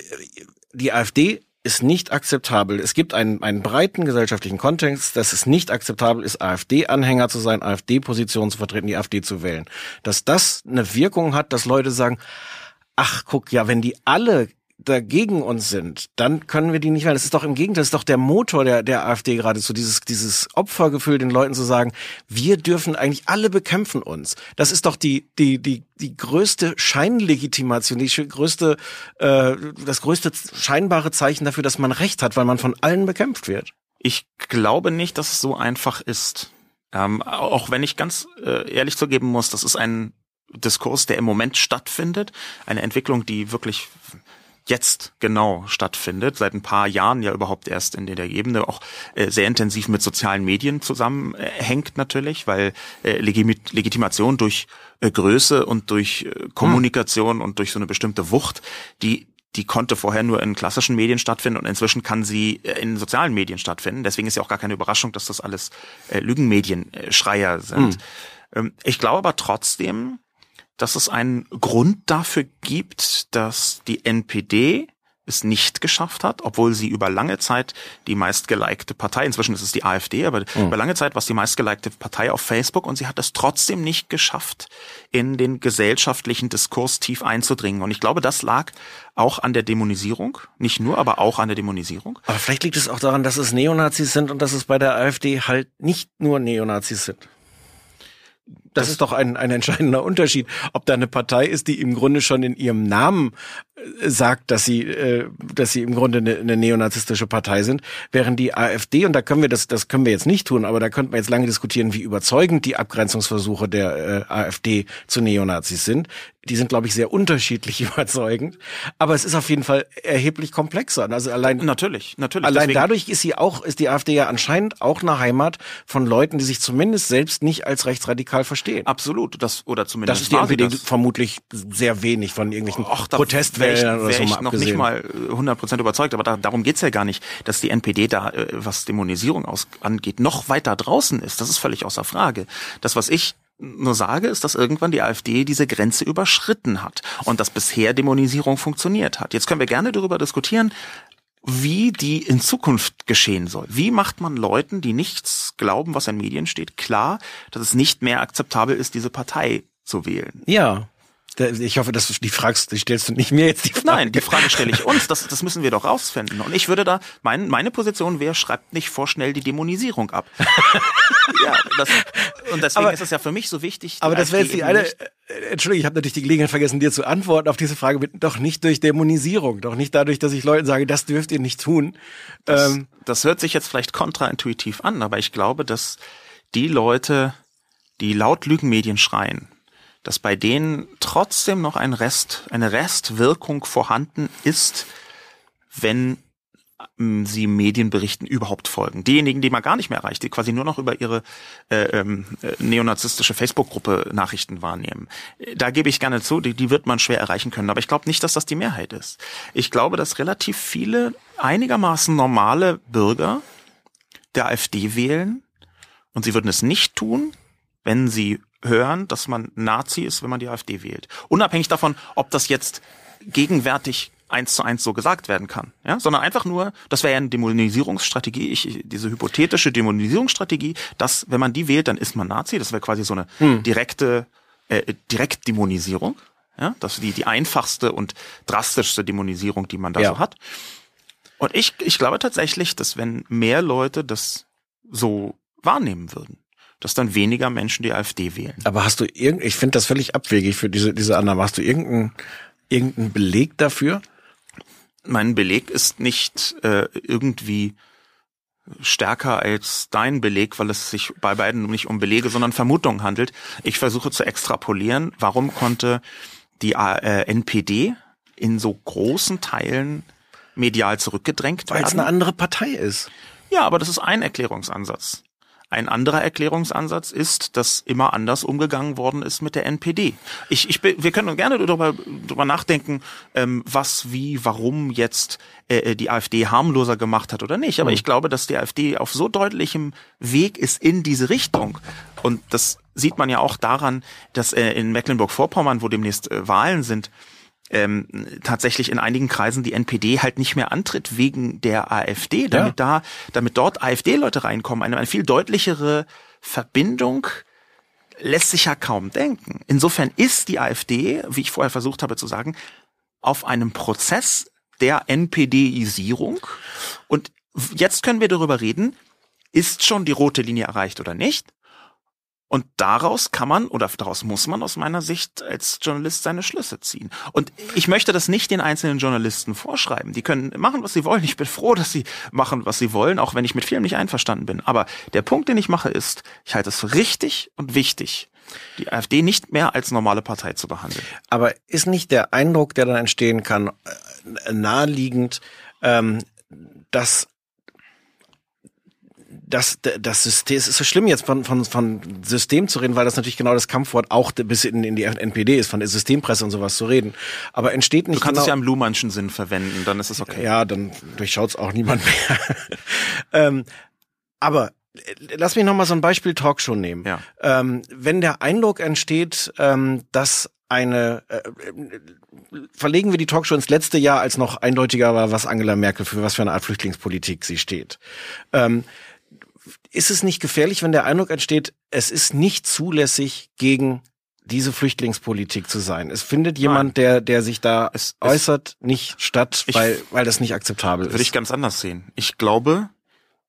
die AfD ist nicht akzeptabel. Es gibt einen, einen breiten gesellschaftlichen Kontext, dass es nicht akzeptabel ist, AfD-Anhänger zu sein, AfD-Positionen zu vertreten, die AfD zu wählen. Dass das eine Wirkung hat, dass Leute sagen, ach guck, ja, wenn die alle dagegen uns sind, dann können wir die nicht wählen. Das ist doch im Gegenteil, das ist doch der Motor der, der AfD geradezu, dieses, dieses Opfergefühl den Leuten zu sagen, wir dürfen eigentlich, alle bekämpfen uns. Das ist doch die, die, die, die größte Scheinlegitimation, die größte, äh, das größte scheinbare Zeichen dafür, dass man Recht hat, weil man von allen bekämpft wird. Ich glaube nicht, dass es so einfach ist. Ähm, auch wenn ich ganz äh, ehrlich zugeben muss, das ist ein Diskurs, der im Moment stattfindet. Eine Entwicklung, die wirklich jetzt genau stattfindet, seit ein paar Jahren ja überhaupt erst in der Ebene auch äh, sehr intensiv mit sozialen Medien zusammenhängt natürlich, weil äh, Legitimation durch äh, Größe und durch äh, Kommunikation hm. und durch so eine bestimmte Wucht, die die konnte vorher nur in klassischen Medien stattfinden und inzwischen kann sie äh, in sozialen Medien stattfinden. Deswegen ist ja auch gar keine Überraschung, dass das alles äh, Lügenmedien-Schreier sind. Hm. Ähm, ich glaube aber trotzdem, dass es einen Grund dafür gibt, dass die NPD es nicht geschafft hat, obwohl sie über lange Zeit die meistgelikte Partei, inzwischen ist es die AfD, aber mhm. über lange Zeit war es die meistgelikte Partei auf Facebook und sie hat es trotzdem nicht geschafft, in den gesellschaftlichen Diskurs tief einzudringen. Und ich glaube, das lag auch an der Dämonisierung, nicht nur, aber auch an der Dämonisierung. Aber vielleicht liegt es auch daran, dass es Neonazis sind und dass es bei der AfD halt nicht nur Neonazis sind. Das, ist doch ein, ein entscheidender Unterschied, ob da eine Partei ist, die im Grunde schon in ihrem Namen sagt, dass sie, äh, dass sie im Grunde eine, eine neonazistische Partei sind, während die AfD und da können wir das, das können wir jetzt nicht tun, aber da könnten wir jetzt lange diskutieren, wie überzeugend die Abgrenzungsversuche der äh, AfD zu Neonazis sind. Die sind, glaube ich, sehr unterschiedlich überzeugend, aber es ist auf jeden Fall erheblich komplexer. Also allein natürlich, natürlich. Allein Deswegen dadurch ist sie auch, ist die AfD ja anscheinend auch eine Heimat von Leuten, die sich zumindest selbst nicht als rechtsradikal verstehen. Absolut, das oder zumindest das ist die NPD vermutlich sehr wenig von irgendwelchen Protestwellen wäre ich, wär so ich noch nicht mal 100% überzeugt, aber da, darum geht's ja gar nicht, dass die NPD da, äh, was Dämonisierung aus, angeht, noch weiter draußen ist. Das ist völlig außer Frage. Das, was ich nur sage, ist, dass irgendwann die AfD diese Grenze überschritten hat und dass bisher Dämonisierung funktioniert hat. Jetzt können wir gerne darüber diskutieren, wie die in Zukunft geschehen soll. Wie macht man Leuten, die nichts glauben, was in Medien steht, klar, dass es nicht mehr akzeptabel ist, diese Partei zu wählen? Ja, ich hoffe, dass du die fragst, die stellst du nicht mir jetzt die Frage. Nein, die Frage stelle ich uns. Das, das müssen wir doch rausfinden. Und ich würde da, mein, meine Position wäre, schreibt nicht vorschnell die Dämonisierung ab. ja, das, und deswegen aber, ist es ja für mich so wichtig. Aber das wäre jetzt die eine, äh, Entschuldigung, ich habe natürlich die Gelegenheit vergessen, dir zu antworten auf diese Frage. Doch nicht durch Dämonisierung, doch nicht dadurch, dass ich Leuten sage, das dürft ihr nicht tun. Das, ähm, das hört sich jetzt vielleicht kontraintuitiv an, aber ich glaube, dass die Leute, die laut Lügenmedien schreien, dass bei denen trotzdem noch ein Rest, eine Restwirkung vorhanden ist, wenn ähm, sie Medienberichten überhaupt folgen. Diejenigen, die man gar nicht mehr erreicht, die quasi nur noch über ihre äh, ähm, äh, neonazistische Facebook-Gruppe Nachrichten wahrnehmen. Da gebe ich gerne zu, die, die wird man schwer erreichen können. Aber ich glaube nicht, dass das die Mehrheit ist. Ich glaube, dass relativ viele einigermaßen normale Bürger der AfD wählen und sie würden es nicht tun, wenn sie hören, dass man Nazi ist, wenn man die AfD wählt. Unabhängig davon, ob das jetzt gegenwärtig eins zu eins so gesagt werden kann, ja, sondern einfach nur, das wäre ja eine Dämonisierungsstrategie, ich, diese hypothetische Dämonisierungsstrategie, dass wenn man die wählt, dann ist man Nazi, das wäre quasi so eine hm. direkte äh, Direktdämonisierung, ja, das ist die die einfachste und drastischste Dämonisierung, die man da ja. so hat. Und ich ich glaube tatsächlich, dass wenn mehr Leute das so wahrnehmen würden, dass dann weniger Menschen die AfD wählen. Aber hast du irgend, ich finde das völlig abwegig für diese, diese Annahme. Hast du irgendeinen irgendeinen Beleg dafür? Mein Beleg ist nicht äh, irgendwie stärker als dein Beleg, weil es sich bei beiden nicht um Belege, sondern Vermutungen handelt. Ich versuche zu extrapolieren, warum konnte die äh, NPD in so großen Teilen medial zurückgedrängt werden? Weil es eine andere Partei ist. Ja, aber das ist ein Erklärungsansatz. Ein anderer Erklärungsansatz ist, dass immer anders umgegangen worden ist mit der NPD. Ich, ich, wir können gerne darüber, darüber nachdenken, ähm, was, wie, warum jetzt äh, die AfD harmloser gemacht hat oder nicht. Aber mhm. ich glaube, dass die AfD auf so deutlichem Weg ist in diese Richtung. Und das sieht man ja auch daran, dass äh, in Mecklenburg-Vorpommern, wo demnächst äh, Wahlen sind, ähm, tatsächlich in einigen Kreisen die NPD halt nicht mehr antritt wegen der AfD, damit ja. da, damit dort AfD-Leute reinkommen, eine, eine viel deutlichere Verbindung lässt sich ja kaum denken. Insofern ist die AfD, wie ich vorher versucht habe zu sagen, auf einem Prozess der NPDisierung. Und jetzt können wir darüber reden, ist schon die rote Linie erreicht oder nicht? Und daraus kann man oder daraus muss man aus meiner Sicht als Journalist seine Schlüsse ziehen. Und ich möchte das nicht den einzelnen Journalisten vorschreiben. Die können machen, was sie wollen. Ich bin froh, dass sie machen, was sie wollen, auch wenn ich mit vielem nicht einverstanden bin. Aber der Punkt, den ich mache, ist, ich halte es für richtig und wichtig, die AfD nicht mehr als normale Partei zu behandeln. Aber ist nicht der Eindruck, der dann entstehen kann, äh, naheliegend, ähm, dass das, das System, es ist so schlimm jetzt von, von, von System zu reden, weil das natürlich genau das Kampfwort auch bis in, in die NPD ist, von der Systempresse und sowas zu reden. Aber entsteht nicht. Du kannst genau, es ja im Luhmannschen Sinn verwenden, dann ist es okay. Ja, dann durchschaut es auch niemand mehr. ähm, aber lass mich noch mal so ein Beispiel Talkshow nehmen. Ja. Ähm, wenn der Eindruck entsteht, ähm, dass eine äh, verlegen wir die Talkshow ins letzte Jahr, als noch eindeutiger war, was Angela Merkel für was für eine Art Flüchtlingspolitik sie steht. Ähm, ist es nicht gefährlich, wenn der Eindruck entsteht, es ist nicht zulässig gegen diese Flüchtlingspolitik zu sein. Es findet jemand, der, der sich da es, äußert, nicht statt, weil, weil das nicht akzeptabel ist. Würde ich ganz anders sehen. Ich glaube,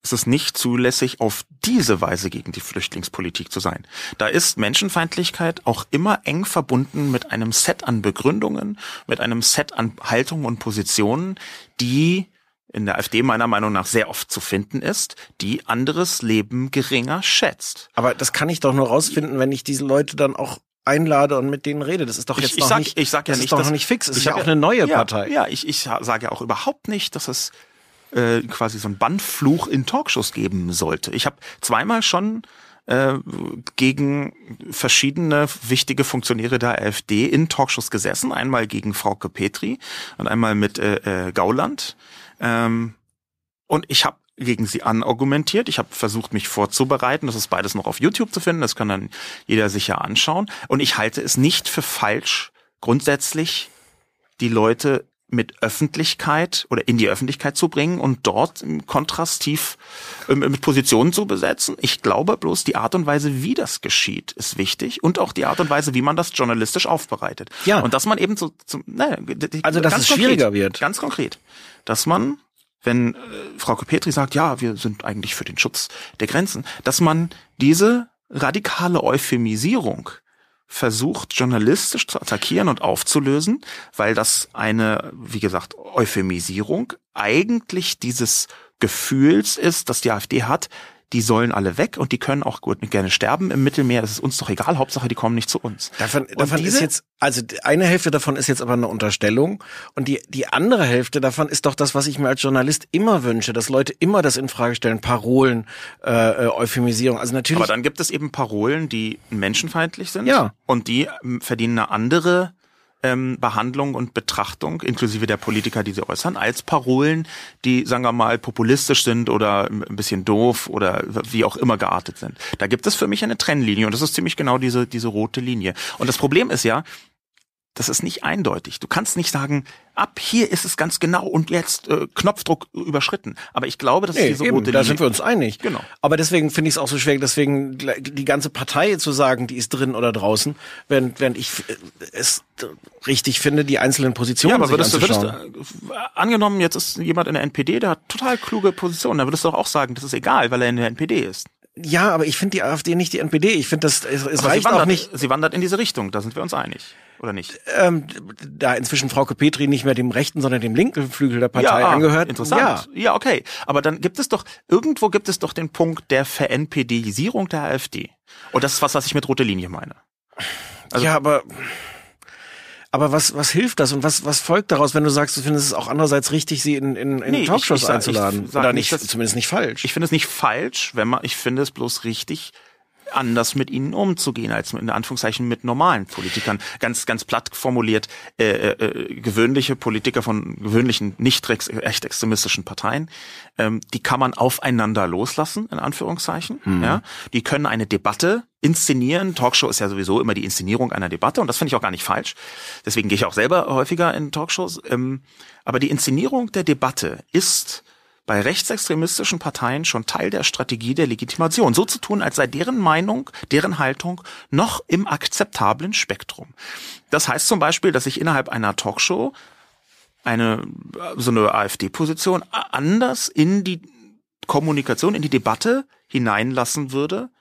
es ist nicht zulässig, auf diese Weise gegen die Flüchtlingspolitik zu sein. Da ist Menschenfeindlichkeit auch immer eng verbunden mit einem Set an Begründungen, mit einem Set an Haltungen und Positionen, die in der AfD meiner Meinung nach sehr oft zu finden ist, die anderes Leben geringer schätzt. Aber das kann ich doch nur rausfinden, wenn ich diese Leute dann auch einlade und mit denen rede. Das ist doch jetzt ich, noch sag, nicht, ich sag ja das nicht, ist doch dass, noch nicht fix. Es ist ja auch eine neue ja, Partei. Ja, ich, ich sage ja auch überhaupt nicht, dass es äh, quasi so ein Bannfluch in Talkshows geben sollte. Ich habe zweimal schon äh, gegen verschiedene wichtige Funktionäre der AfD in Talkshows gesessen. Einmal gegen Frauke Petri und einmal mit äh, äh, Gauland. Ähm, und ich habe gegen sie anargumentiert. Ich habe versucht, mich vorzubereiten. Das ist beides noch auf YouTube zu finden. Das kann dann jeder sicher anschauen. Und ich halte es nicht für falsch, grundsätzlich die Leute mit Öffentlichkeit oder in die Öffentlichkeit zu bringen und dort kontrastiv äh, mit Positionen zu besetzen. Ich glaube bloß, die Art und Weise, wie das geschieht, ist wichtig und auch die Art und Weise, wie man das journalistisch aufbereitet. Ja. Und dass man eben so, so ne, Also, dass ganz es konkret, schwieriger wird. Ganz konkret. Dass man, wenn äh, Frau Petri sagt, ja, wir sind eigentlich für den Schutz der Grenzen, dass man diese radikale Euphemisierung versucht, journalistisch zu attackieren und aufzulösen, weil das eine, wie gesagt, Euphemisierung eigentlich dieses Gefühls ist, dass die AfD hat, die sollen alle weg und die können auch gut gerne sterben im Mittelmeer. Das ist uns doch egal. Hauptsache, die kommen nicht zu uns. Davon, davon ist jetzt, also eine Hälfte davon ist jetzt aber eine Unterstellung und die die andere Hälfte davon ist doch das, was ich mir als Journalist immer wünsche, dass Leute immer das in Frage stellen, Parolen, äh, äh Euphemisierung. Also natürlich. Aber dann gibt es eben Parolen, die menschenfeindlich sind. Ja. Und die ähm, verdienen eine andere ähm, Behandlung und Betrachtung, inklusive der Politiker, die sie äußern, als Parolen, die, sagen wir mal, populistisch sind oder ein bisschen doof oder wie auch immer geartet sind. Da gibt es für mich eine Trennlinie und das ist ziemlich genau diese, diese rote Linie. Und das Problem ist ja, das ist nicht eindeutig. Du kannst nicht sagen, ab hier ist es ganz genau und jetzt äh, Knopfdruck überschritten. Aber ich glaube, das nee, ist diese eben, rote da sind wir uns einig. Genau. Aber deswegen finde ich es auch so schwer, deswegen die ganze Partei zu sagen, die ist drin oder draußen, während, während ich äh, es richtig finde, die einzelnen Positionen Ja, aber würdest du, würdest anzuschauen. du, äh, angenommen, jetzt ist jemand in der NPD, der hat total kluge Positionen, dann würdest du doch auch sagen, das ist egal, weil er in der NPD ist. Ja, aber ich finde die AfD nicht die NPD. Ich finde, das es, es reicht sie wandert, auch nicht. Sie wandert in diese Richtung, da sind wir uns einig. Oder nicht? Ähm, da inzwischen Frauke Petri nicht mehr dem rechten, sondern dem linken Flügel der Partei angehört. Interessant. Ja, ja, okay. Aber dann gibt es doch, irgendwo gibt es doch den Punkt der Ver-NPDisierung der AfD. Und das ist was, was ich mit rote Linie meine. Also- ja, aber aber was was hilft das und was was folgt daraus, wenn du sagst, du findest es auch andererseits richtig, sie in in, in Nee, ich- Talkshows ich sag- einzuladen ich sag oder nicht, dass- zumindest nicht falsch. Ich finde es nicht falsch, wenn man, ich finde es bloß richtig, anders mit ihnen umzugehen als in Anführungszeichen mit normalen Politikern. Ganz, ganz platt formuliert, äh, äh, gewöhnliche Politiker von gewöhnlichen, nicht rex- echt extremistischen Parteien, ähm, die kann man aufeinander loslassen, in Anführungszeichen. Ja, die können eine Debatte inszenieren. Talkshow ist ja sowieso immer die Inszenierung einer Debatte und das finde ich auch gar nicht falsch. Deswegen gehe ich auch selber häufiger in Talkshows. Ähm, aber die Inszenierung der Debatte ist bei rechtsextremistischen Parteien schon Teil der Strategie der Legitimation. So zu tun, als sei deren Meinung, deren Haltung noch im akzeptablen Spektrum. Das heißt zum Beispiel, dass ich innerhalb einer Talkshow eine, so eine AfD-Position anders in die Kommunikation, in die Debatte hineinlassen würde,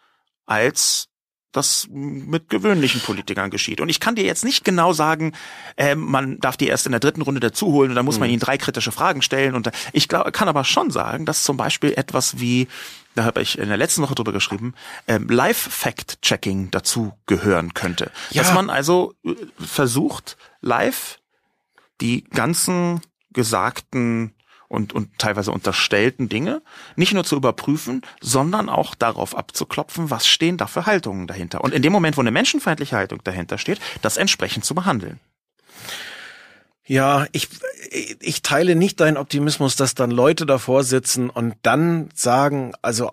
als das mit gewöhnlichen Politikern geschieht. Und ich kann dir jetzt nicht genau sagen, äh, man darf die erst in der dritten Runde dazu holen und dann muss man ihnen drei kritische Fragen stellen. Und da- ich glaub, kann aber schon sagen, dass zum Beispiel etwas wie, da habe ich in der letzten Woche drüber geschrieben, ähm, Live-Fact-Checking dazu gehören könnte. Ja. Dass man also äh, versucht, live die ganzen gesagten und, und teilweise unterstellten Dinge nicht nur zu überprüfen, sondern auch darauf abzuklopfen, was stehen da für Haltungen dahinter. Und in dem Moment, wo eine menschenfeindliche Haltung dahinter steht, das entsprechend zu behandeln. Ja, ich, ich teile nicht deinen Optimismus, dass dann Leute davor sitzen und dann sagen, also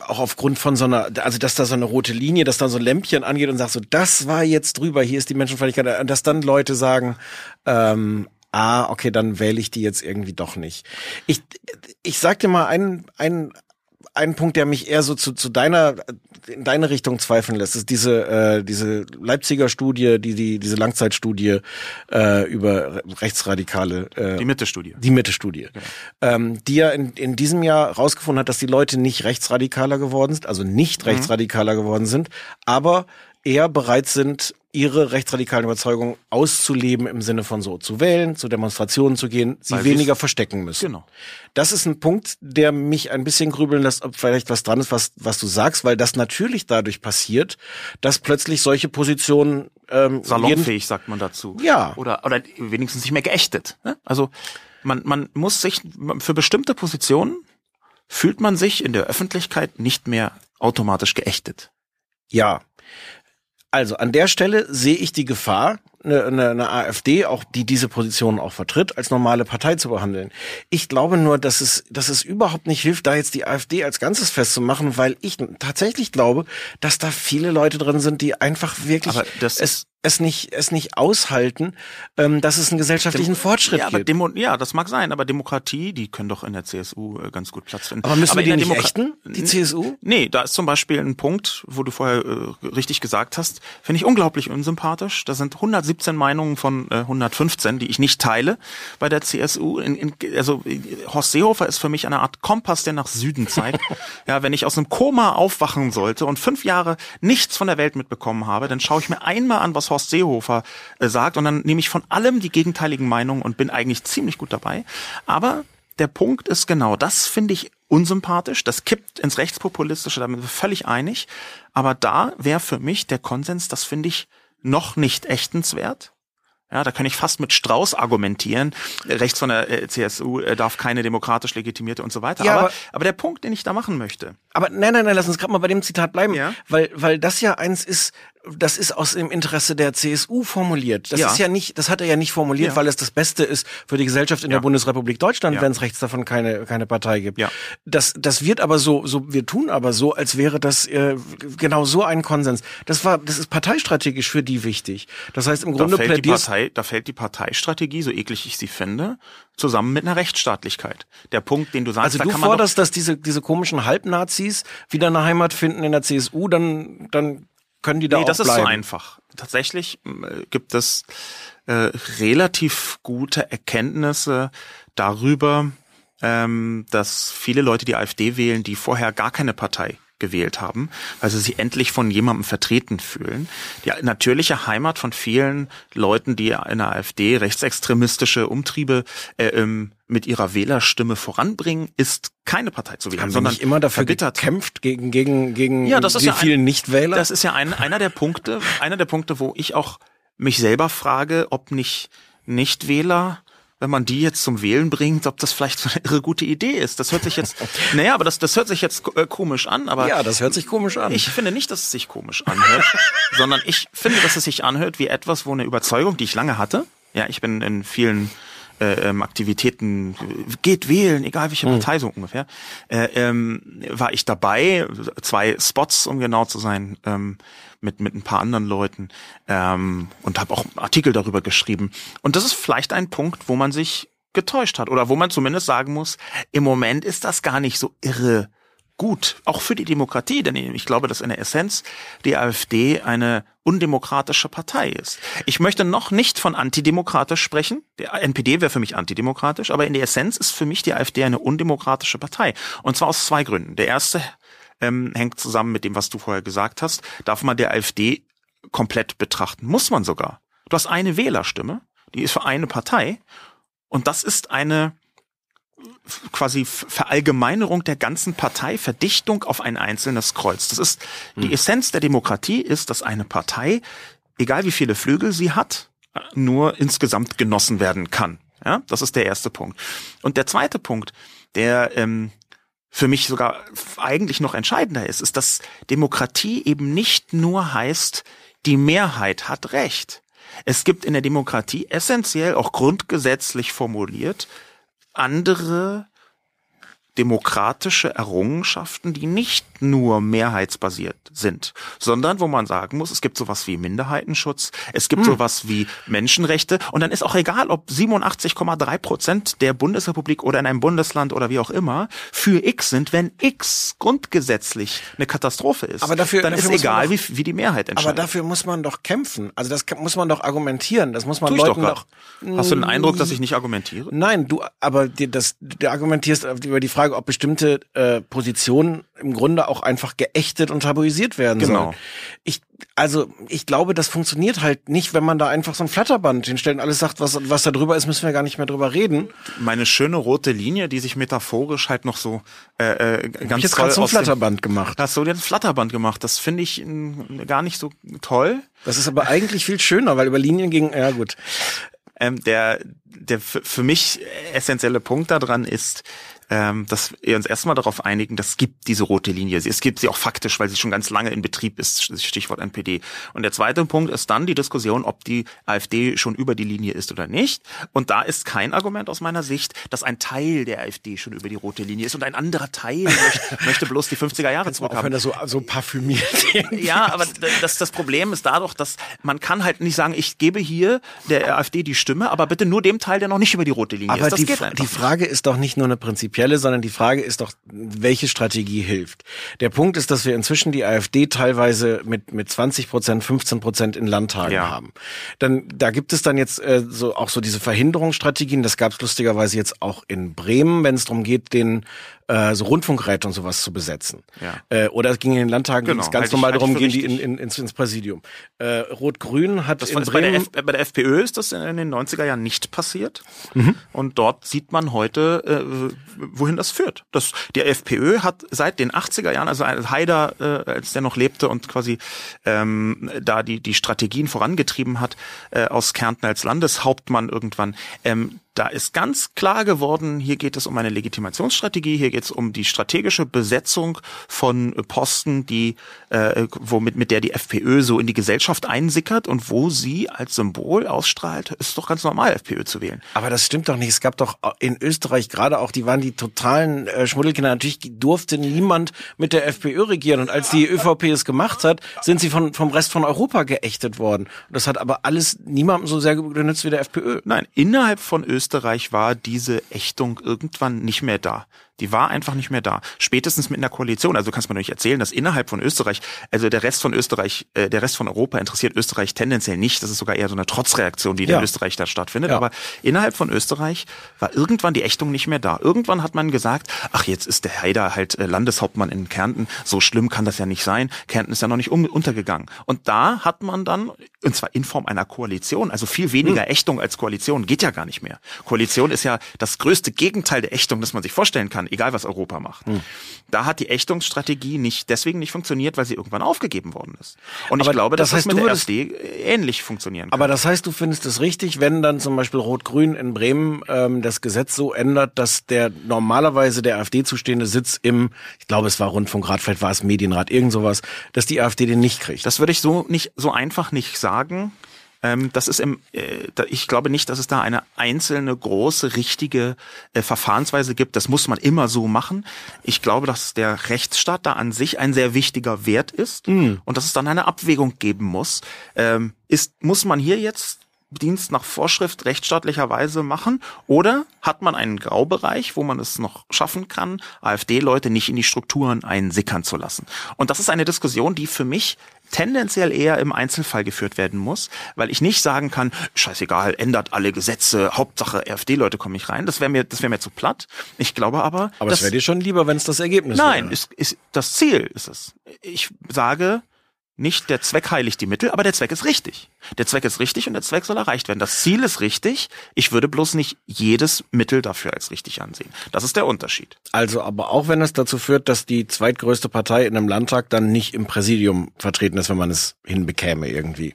auch aufgrund von so einer, also dass da so eine rote Linie, dass da so ein Lämpchen angeht und sagt so, das war jetzt drüber, hier ist die Menschenfeindlichkeit, dass dann Leute sagen, ähm, ah, okay, dann wähle ich die jetzt irgendwie doch nicht. Ich, ich sag dir mal einen, einen, einen Punkt, der mich eher so zu, zu deiner in deine Richtung zweifeln lässt, ist diese äh, diese Leipziger Studie, die die diese Langzeitstudie äh, über rechtsradikale äh, die Mitte-Studie, die Mitte-Studie, genau. ähm, die ja in, in diesem Jahr rausgefunden hat, dass die Leute nicht rechtsradikaler geworden sind, also nicht mhm. rechtsradikaler geworden sind, aber eher bereit sind, ihre rechtsradikalen Überzeugungen auszuleben im Sinne von so zu wählen, zu Demonstrationen zu gehen, sie Weil weniger verstecken müssen. Genau. Das ist ein Punkt, der mich ein bisschen grübeln lässt, ob vielleicht was dran ist, was, was du sagst, weil das natürlich dadurch passiert, dass plötzlich solche Positionen ähm, salonfähig sagt man dazu. Ja. Oder oder wenigstens nicht mehr geächtet. Ne? Also man man muss sich für bestimmte Positionen fühlt man sich in der Öffentlichkeit nicht mehr automatisch geächtet. Ja, also an der Stelle sehe ich die Gefahr, eine, eine, eine AfD, auch die diese Position auch vertritt, als normale Partei zu behandeln. Ich glaube nur, dass es, dass es überhaupt nicht hilft, da jetzt die AfD als Ganzes festzumachen, weil ich tatsächlich glaube, dass da viele Leute drin sind, die einfach wirklich es, es nicht es nicht aushalten, ähm, dass es einen gesellschaftlichen Demo Fortschritt ja, gibt. Demo ja, das mag sein, aber Demokratie, die können doch in der CSU äh, ganz gut Platz finden. Aber müssen aber wir die nicht ächten, die CSU? Nee, da ist zum Beispiel ein Punkt, wo du vorher äh, richtig gesagt hast, finde ich unglaublich unsympathisch. Da sind 117 Meinungen von äh, 115, die ich nicht teile bei der CSU. In, in, also Horst Seehofer ist für mich eine Art Kompass, der nach Süden zeigt. ja, wenn ich aus einem Koma aufwachen sollte und fünf Jahre nichts von der Welt mitbekommen habe, dann schaue ich mir einmal an, was Horst Seehofer äh, sagt und dann nehme ich von allem die gegenteiligen Meinungen und bin eigentlich ziemlich gut dabei. Aber der Punkt ist genau, das finde ich unsympathisch, das kippt ins Rechtspopulistische, da sind wir völlig einig. Aber da wäre für mich der Konsens, das finde ich noch nicht ächtenswert. Ja, da kann ich fast mit Strauß argumentieren. Rechts von der äh, CSU äh, darf keine demokratisch legitimierte und so weiter. Ja, aber, aber der Punkt, den ich da machen möchte. Aber nein, nein, nein, lass uns gerade mal bei dem Zitat bleiben, ja? weil weil das ja eins ist, das ist aus dem Interesse der CSU formuliert. Das ja. ist ja nicht, das hat er ja nicht formuliert, ja. weil es das Beste ist für die Gesellschaft in ja. der Bundesrepublik Deutschland, wenn es rechts davon keine keine Partei gibt. Ja. Das das wird aber so so wir tun aber so, als wäre das äh, genau so ein Konsens. Das war das ist parteistrategisch für die wichtig. Das heißt im Grunde da fällt die Partei, da fällt die Parteistrategie, so eklig ich sie finde, zusammen mit einer Rechtsstaatlichkeit. Der Punkt, den du sagst, also du da forderst, dass diese diese komischen Halbnazis wieder eine Heimat finden in der CSU, dann dann können die da nee, auch das bleiben? ist so einfach. Tatsächlich äh, gibt es äh, relativ gute Erkenntnisse darüber, ähm, dass viele Leute die AfD wählen, die vorher gar keine Partei gewählt haben, weil sie sich endlich von jemandem vertreten fühlen. Die natürliche Heimat von vielen Leuten, die in der AfD rechtsextremistische Umtriebe äh, ähm, mit ihrer Wählerstimme voranbringen, ist keine Partei zu wählen, Haben sondern immer dafür verbittert. gekämpft gegen gegen gegen ja, das ist die ja vielen Nichtwähler. Das ist ja ein, einer der Punkte, einer der Punkte, wo ich auch mich selber frage, ob nicht Nichtwähler wenn man die jetzt zum Wählen bringt, ob das vielleicht so eine irre gute Idee ist. Das hört sich jetzt, naja, aber das, das hört sich jetzt äh, komisch an, aber. Ja, das hört sich komisch an. Ich finde nicht, dass es sich komisch anhört, sondern ich finde, dass es sich anhört wie etwas, wo eine Überzeugung, die ich lange hatte, ja, ich bin in vielen ähm, Aktivitäten, geht wählen, egal welche hm. Partei mhm. so ungefähr, äh, ähm, war ich dabei, zwei Spots, um genau zu sein, ähm, mit, mit ein paar anderen Leuten ähm, und habe auch Artikel darüber geschrieben. Und das ist vielleicht ein Punkt, wo man sich getäuscht hat oder wo man zumindest sagen muss, im Moment ist das gar nicht so irre gut, auch für die Demokratie, denn ich glaube, dass in der Essenz die AfD eine undemokratische Partei ist. Ich möchte noch nicht von antidemokratisch sprechen. Der NPD wäre für mich antidemokratisch, aber in der Essenz ist für mich die AfD eine undemokratische Partei. Und zwar aus zwei Gründen. Der erste ähm, hängt zusammen mit dem, was du vorher gesagt hast. Darf man der AfD komplett betrachten? Muss man sogar. Du hast eine Wählerstimme, die ist für eine Partei. Und das ist eine quasi Verallgemeinerung der ganzen Partei, Verdichtung auf ein einzelnes Kreuz. Das ist die hm. Essenz der Demokratie ist, dass eine Partei, egal wie viele Flügel sie hat, nur insgesamt genossen werden kann. Ja, das ist der erste Punkt. Und der zweite Punkt, der ähm, für mich sogar eigentlich noch entscheidender ist, ist, dass Demokratie eben nicht nur heißt, die Mehrheit hat Recht. Es gibt in der Demokratie essentiell auch grundgesetzlich formuliert andere demokratische Errungenschaften, die nicht nur mehrheitsbasiert sind, sondern wo man sagen muss, es gibt sowas wie Minderheitenschutz, es gibt hm. sowas wie Menschenrechte und dann ist auch egal, ob 87,3 Prozent der Bundesrepublik oder in einem Bundesland oder wie auch immer für X sind, wenn X grundgesetzlich eine Katastrophe ist. Aber dafür, dann dafür ist egal, doch, wie, wie die Mehrheit entscheidet. Aber dafür muss man doch kämpfen. Also das muss man doch argumentieren. Das muss man Tue Leuten doch, doch. Hast du den Eindruck, dass ich nicht argumentiere? Nein, du, aber dir das, du argumentierst über die Frage, ob bestimmte äh, Positionen im Grunde auch einfach geächtet und tabuisiert werden genau. sollen. Ich, also ich glaube, das funktioniert halt nicht, wenn man da einfach so ein Flatterband hinstellt und alles sagt, was, was da drüber ist, müssen wir gar nicht mehr drüber reden. Meine schöne rote Linie, die sich metaphorisch halt noch so äh, äh, ganz Hab ich jetzt gerade so ein Flatterband gemacht. Hast du dir ein Flatterband gemacht? Das finde ich n, gar nicht so toll. Das ist aber eigentlich viel schöner, weil über Linien ging, ja gut. Ähm, der der für mich essentielle Punkt daran ist, ähm, dass wir uns erstmal darauf einigen, das gibt diese rote Linie. Es gibt sie auch faktisch, weil sie schon ganz lange in Betrieb ist, Stichwort NPD. Und der zweite Punkt ist dann die Diskussion, ob die AfD schon über die Linie ist oder nicht. Und da ist kein Argument aus meiner Sicht, dass ein Teil der AfD schon über die rote Linie ist und ein anderer Teil möchte, möchte bloß die 50er Jahre zurückhaben. das so, so parfümiert. ja, aber das, das Problem ist dadurch, dass man kann halt nicht sagen, ich gebe hier der AfD die Stimme, aber bitte nur dem Teil, der noch nicht über die rote Linie aber ist. Das die, die Frage ist doch nicht nur eine Prinzip prinzipielle, sondern die Frage ist doch, welche Strategie hilft. Der Punkt ist, dass wir inzwischen die AfD teilweise mit, mit 20 Prozent, 15 Prozent in Landtagen ja. haben. Dann, da gibt es dann jetzt äh, so auch so diese Verhinderungsstrategien. Das gab es lustigerweise jetzt auch in Bremen, wenn es darum geht, den äh, so Rundfunkräte und sowas zu besetzen. Ja. Äh, oder es ging in den Landtagen genau, ganz normal ich, darum, gehen die in, in, ins, ins Präsidium. Äh, Rot-Grün hat das in Bremen... Bei der, bei der FPÖ ist das in den 90er Jahren nicht passiert. Mhm. Und dort sieht man heute, äh, wohin das führt. Das, die FPÖ hat seit den 80er Jahren, also als Haider, äh, als der noch lebte und quasi ähm, da die, die Strategien vorangetrieben hat, äh, aus Kärnten als Landeshauptmann irgendwann, ähm, da ist ganz klar geworden, hier geht es um eine Legitimationsstrategie, hier geht es um die strategische Besetzung von Posten, die äh, womit mit der die FPÖ so in die Gesellschaft einsickert und wo sie als Symbol ausstrahlt, ist doch ganz normal, FPÖ zu wählen. Aber das stimmt doch nicht. Es gab doch in Österreich gerade auch, die waren die totalen äh, Schmuddelkinder. Natürlich durfte niemand mit der FPÖ regieren. Und als die ÖVP es gemacht hat, sind sie von, vom Rest von Europa geächtet worden. Das hat aber alles niemandem so sehr genützt wie der FPÖ. Nein, innerhalb von Österreich Österreich war diese Ächtung irgendwann nicht mehr da. Die war einfach nicht mehr da. Spätestens mit einer Koalition. Also kannst du mir nicht erzählen, dass innerhalb von Österreich, also der Rest von Österreich, äh, der Rest von Europa interessiert Österreich tendenziell nicht. Das ist sogar eher so eine Trotzreaktion, die ja. in Österreich da stattfindet. Ja. Aber innerhalb von Österreich war irgendwann die Ächtung nicht mehr da. Irgendwann hat man gesagt, ach, jetzt ist der Haider halt äh, Landeshauptmann in Kärnten. So schlimm kann das ja nicht sein. Kärnten ist ja noch nicht um, untergegangen. Und da hat man dann, und zwar in Form einer Koalition, also viel weniger hm. Ächtung als Koalition, geht ja gar nicht mehr. Koalition ist ja das größte Gegenteil der Ächtung, das man sich vorstellen kann egal was Europa macht. Hm. Da hat die Ächtungsstrategie nicht deswegen nicht funktioniert, weil sie irgendwann aufgegeben worden ist. Und aber ich glaube, das dass heißt, das mit der AfD ähnlich funktionieren kann. Aber das heißt, du findest es richtig, wenn dann zum Beispiel Rot-Grün in Bremen ähm, das Gesetz so ändert, dass der normalerweise der AfD zustehende Sitz im, ich glaube, es war Rundfunkrat, vielleicht war es Medienrat, irgend sowas, dass die AfD den nicht kriegt. Das würde ich so nicht so einfach nicht sagen. Ähm, das ist im, äh, ich glaube nicht, dass es da eine einzelne große richtige äh, Verfahrensweise gibt. Das muss man immer so machen. Ich glaube, dass der Rechtsstaat da an sich ein sehr wichtiger Wert ist mhm. und dass es dann eine Abwägung geben muss. Ähm, ist muss man hier jetzt Dienst nach Vorschrift rechtsstaatlicherweise machen? Oder hat man einen Graubereich, wo man es noch schaffen kann, AfD-Leute nicht in die Strukturen einsickern zu lassen? Und das ist eine Diskussion, die für mich tendenziell eher im Einzelfall geführt werden muss, weil ich nicht sagen kann, scheißegal, ändert alle Gesetze, Hauptsache AfD-Leute kommen nicht rein. Das wäre mir, das wäre mir zu platt. Ich glaube aber. Aber es wäre dir schon lieber, wenn es das Ergebnis wäre. Nein, ist, ist, das Ziel ist es. Ich sage, nicht der Zweck heiligt die Mittel, aber der Zweck ist richtig. Der Zweck ist richtig und der Zweck soll erreicht werden. Das Ziel ist richtig. Ich würde bloß nicht jedes Mittel dafür als richtig ansehen. Das ist der Unterschied. Also, aber auch wenn es dazu führt, dass die zweitgrößte Partei in einem Landtag dann nicht im Präsidium vertreten ist, wenn man es hinbekäme irgendwie.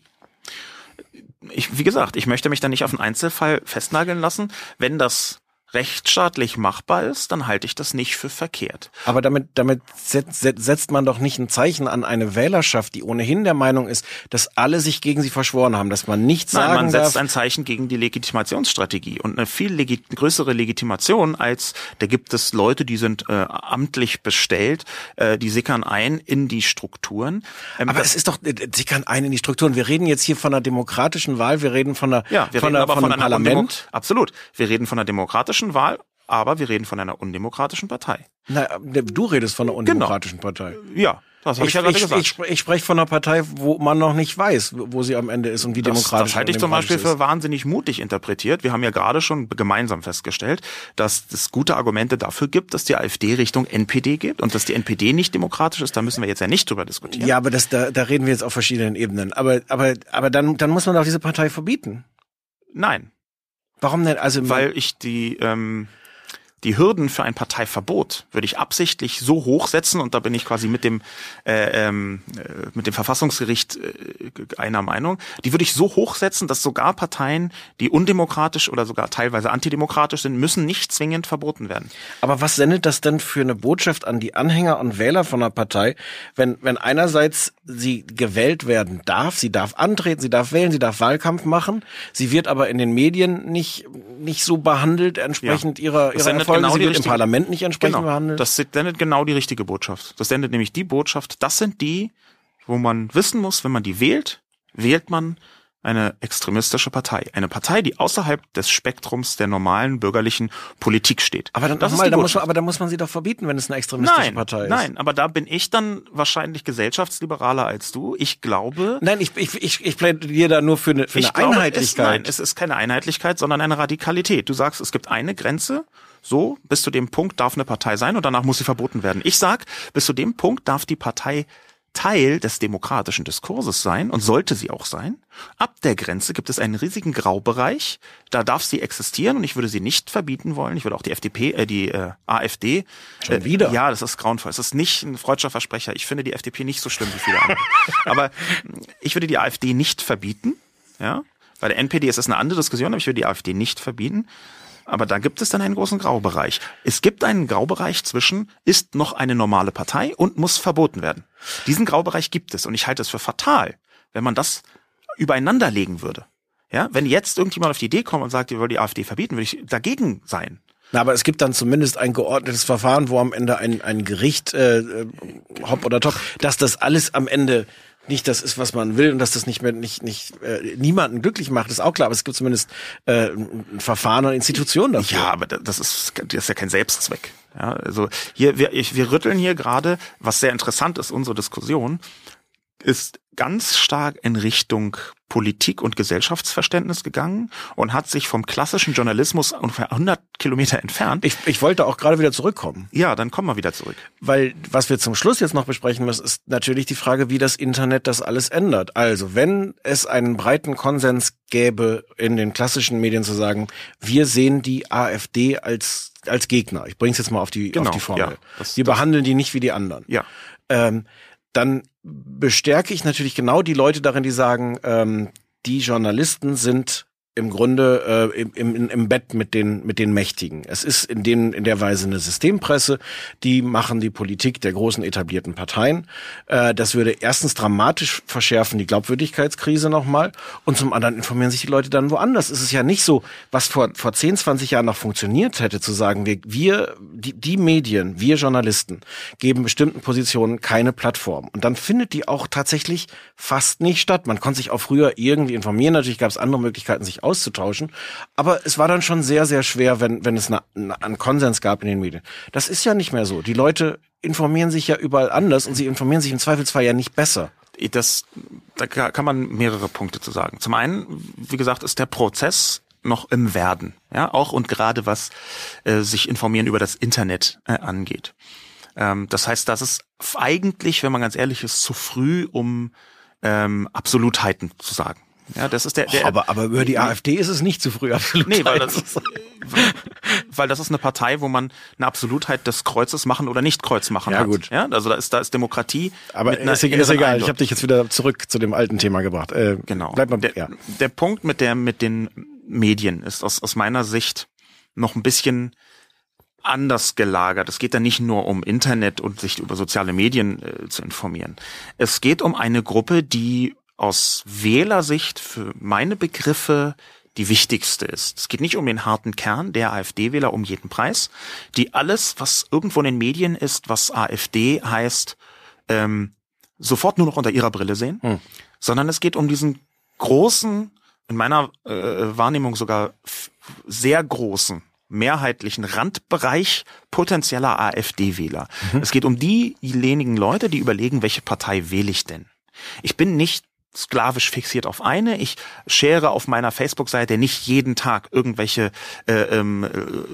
Ich, wie gesagt, ich möchte mich da nicht auf einen Einzelfall festnageln lassen. Wenn das rechtsstaatlich machbar ist, dann halte ich das nicht für verkehrt. Aber damit, damit setzt, setzt man doch nicht ein Zeichen an eine Wählerschaft, die ohnehin der Meinung ist, dass alle sich gegen sie verschworen haben, dass man nichts Nein, sagen man setzt darf. ein Zeichen gegen die Legitimationsstrategie und eine viel legit größere Legitimation als da gibt es Leute, die sind äh, amtlich bestellt, äh, die sickern ein in die Strukturen. Ähm, aber es ist doch, äh, sie kann ein in die Strukturen. Wir reden jetzt hier von einer demokratischen Wahl, wir reden von einer, ja, wir von reden einer, aber von von einem Parlament. Absolut. Wir reden von einer demokratischen Wahl, aber wir reden von einer undemokratischen Partei. Na, du redest von einer undemokratischen genau. Partei. Ja, das habe ich, ja gerade ich, gesagt. Ich, ich spreche von einer Partei, wo man noch nicht weiß, wo sie am Ende ist und wie das, demokratisch Das halte ich zum Beispiel für wahnsinnig mutig interpretiert. Wir haben ja gerade schon gemeinsam festgestellt, dass es gute Argumente dafür gibt, dass die AfD Richtung NPD geht und dass die NPD nicht demokratisch ist. Da müssen wir jetzt ja nicht drüber diskutieren. Ja, aber das, da, da reden wir jetzt auf verschiedenen Ebenen. Aber, aber, aber dann, dann muss man doch diese Partei verbieten. Nein. Warum denn? Also weil ich die ähm, die Hürden für ein Parteiverbot würde ich absichtlich so hoch setzen und da bin ich quasi mit dem äh, ähm, äh, mit dem Verfassungsgericht äh, einer Meinung. Die würde ich so hoch setzen, dass sogar Parteien, die undemokratisch oder sogar teilweise antidemokratisch sind, müssen nicht zwingend verboten werden. Aber was sendet das denn für eine Botschaft an die Anhänger und Wähler von einer Partei, wenn wenn einerseits sie gewählt werden darf, sie darf antreten, sie darf wählen, sie darf Wahlkampf machen, sie wird aber in den Medien nicht nicht so behandelt entsprechend ja. ihrer ihrer Erfolge, genau sie wird richtige, im Parlament nicht entsprechend genau, behandelt. Das sendet genau die richtige Botschaft. Das sendet nämlich die Botschaft, das sind die, wo man wissen muss, wenn man die wählt, wählt man eine extremistische Partei. Eine Partei, die außerhalb des Spektrums der normalen bürgerlichen Politik steht. Aber dann, das mal, da muss man, aber da muss man sie doch verbieten, wenn es eine extremistische nein, Partei ist. Nein, aber da bin ich dann wahrscheinlich gesellschaftsliberaler als du. Ich glaube. Nein, ich, ich, ich, ich plädiere da nur für eine, für eine glaube, Einheitlichkeit. Es, nein, es ist keine Einheitlichkeit, sondern eine Radikalität. Du sagst, es gibt eine Grenze. So, bis zu dem Punkt darf eine Partei sein und danach muss sie verboten werden. Ich sag, bis zu dem Punkt darf die Partei Teil des demokratischen Diskurses sein und sollte sie auch sein. Ab der Grenze gibt es einen riesigen Graubereich. Da darf sie existieren und ich würde sie nicht verbieten wollen. Ich würde auch die FDP, äh, die äh, AfD. Schon äh, wieder? Ja, das ist grauenvoll. Es ist nicht ein freudscher Versprecher. Ich finde die FDP nicht so schlimm wie viele andere. aber ich würde die AfD nicht verbieten. Ja, bei der NPD ist das eine andere Diskussion, aber ich würde die AfD nicht verbieten. Aber da gibt es dann einen großen Graubereich. Es gibt einen Graubereich zwischen, ist noch eine normale Partei und muss verboten werden. Diesen Graubereich gibt es und ich halte es für fatal, wenn man das übereinander legen würde. Ja, wenn jetzt irgendjemand auf die Idee kommt und sagt, wir wollen die AfD verbieten, würde ich dagegen sein. Na, aber es gibt dann zumindest ein geordnetes Verfahren, wo am Ende ein, ein Gericht, äh, hopp oder top, dass das alles am Ende nicht das ist, was man will und dass das nicht mehr nicht nicht äh, niemanden glücklich macht, ist auch klar. Aber es gibt zumindest äh, ein Verfahren und Institutionen dafür. Ja, aber das ist das ist ja kein Selbstzweck. Ja, also hier wir ich, wir rütteln hier gerade, was sehr interessant ist, unsere Diskussion ist ganz stark in Richtung Politik und Gesellschaftsverständnis gegangen und hat sich vom klassischen Journalismus ungefähr 100 Kilometer entfernt. Ich, ich wollte auch gerade wieder zurückkommen. Ja, dann kommen wir wieder zurück. Weil was wir zum Schluss jetzt noch besprechen müssen, ist natürlich die Frage, wie das Internet das alles ändert. Also wenn es einen breiten Konsens gäbe, in den klassischen Medien zu sagen, wir sehen die AfD als als Gegner. Ich bringe es jetzt mal auf die, genau, auf die Formel. Ja, das, wir behandeln die nicht wie die anderen. Ja. Ähm, dann bestärke ich natürlich genau die Leute darin, die sagen, ähm, die Journalisten sind im Grunde äh, im, im, im Bett mit den mit den Mächtigen. Es ist in den in der Weise eine Systempresse, die machen die Politik der großen etablierten Parteien. Äh, das würde erstens dramatisch verschärfen die Glaubwürdigkeitskrise nochmal und zum anderen informieren sich die Leute dann woanders. Es ist ja nicht so, was vor vor 10, 20 Jahren noch funktioniert hätte, zu sagen, wir wir die, die Medien, wir Journalisten geben bestimmten Positionen keine Plattform und dann findet die auch tatsächlich fast nicht statt. Man konnte sich auch früher irgendwie informieren. Natürlich gab es andere Möglichkeiten, sich auszutauschen. Aber es war dann schon sehr, sehr schwer, wenn, wenn es einen Konsens gab in den Medien. Das ist ja nicht mehr so. Die Leute informieren sich ja überall anders und sie informieren sich im Zweifelsfall ja nicht besser. Das, da kann man mehrere Punkte zu sagen. Zum einen, wie gesagt, ist der Prozess noch im Werden, ja, auch und gerade was äh, sich informieren über das Internet äh, angeht. Ähm, das heißt, das ist eigentlich, wenn man ganz ehrlich ist, zu früh, um ähm, Absolutheiten zu sagen. Ja, das ist der, der oh, aber, aber über die AfD ist es nicht zu früh absolut. Nee, weil das, ist, weil das ist eine Partei, wo man eine Absolutheit des Kreuzes machen oder nicht Kreuz machen ja, hat. Gut. Ja, also da ist da ist Demokratie. Aber ist, ist egal. Ich habe dich jetzt wieder zurück zu dem alten Thema gebracht. Äh, genau. Bleib mal, der, ja. der Punkt mit der mit den Medien ist aus aus meiner Sicht noch ein bisschen anders gelagert. Es geht da nicht nur um Internet und sich über soziale Medien äh, zu informieren. Es geht um eine Gruppe, die aus Wählersicht für meine Begriffe die wichtigste ist. Es geht nicht um den harten Kern der AfD-Wähler um jeden Preis, die alles, was irgendwo in den Medien ist, was AfD heißt, ähm, sofort nur noch unter ihrer Brille sehen, hm. sondern es geht um diesen großen, in meiner äh, Wahrnehmung sogar sehr großen mehrheitlichen Randbereich potenzieller AfD-Wähler. Mhm. Es geht um diejenigen Leute, die überlegen, welche Partei wähle ich denn? Ich bin nicht sklavisch fixiert auf eine. Ich share auf meiner Facebook-Seite nicht jeden Tag irgendwelche äh, ähm, äh,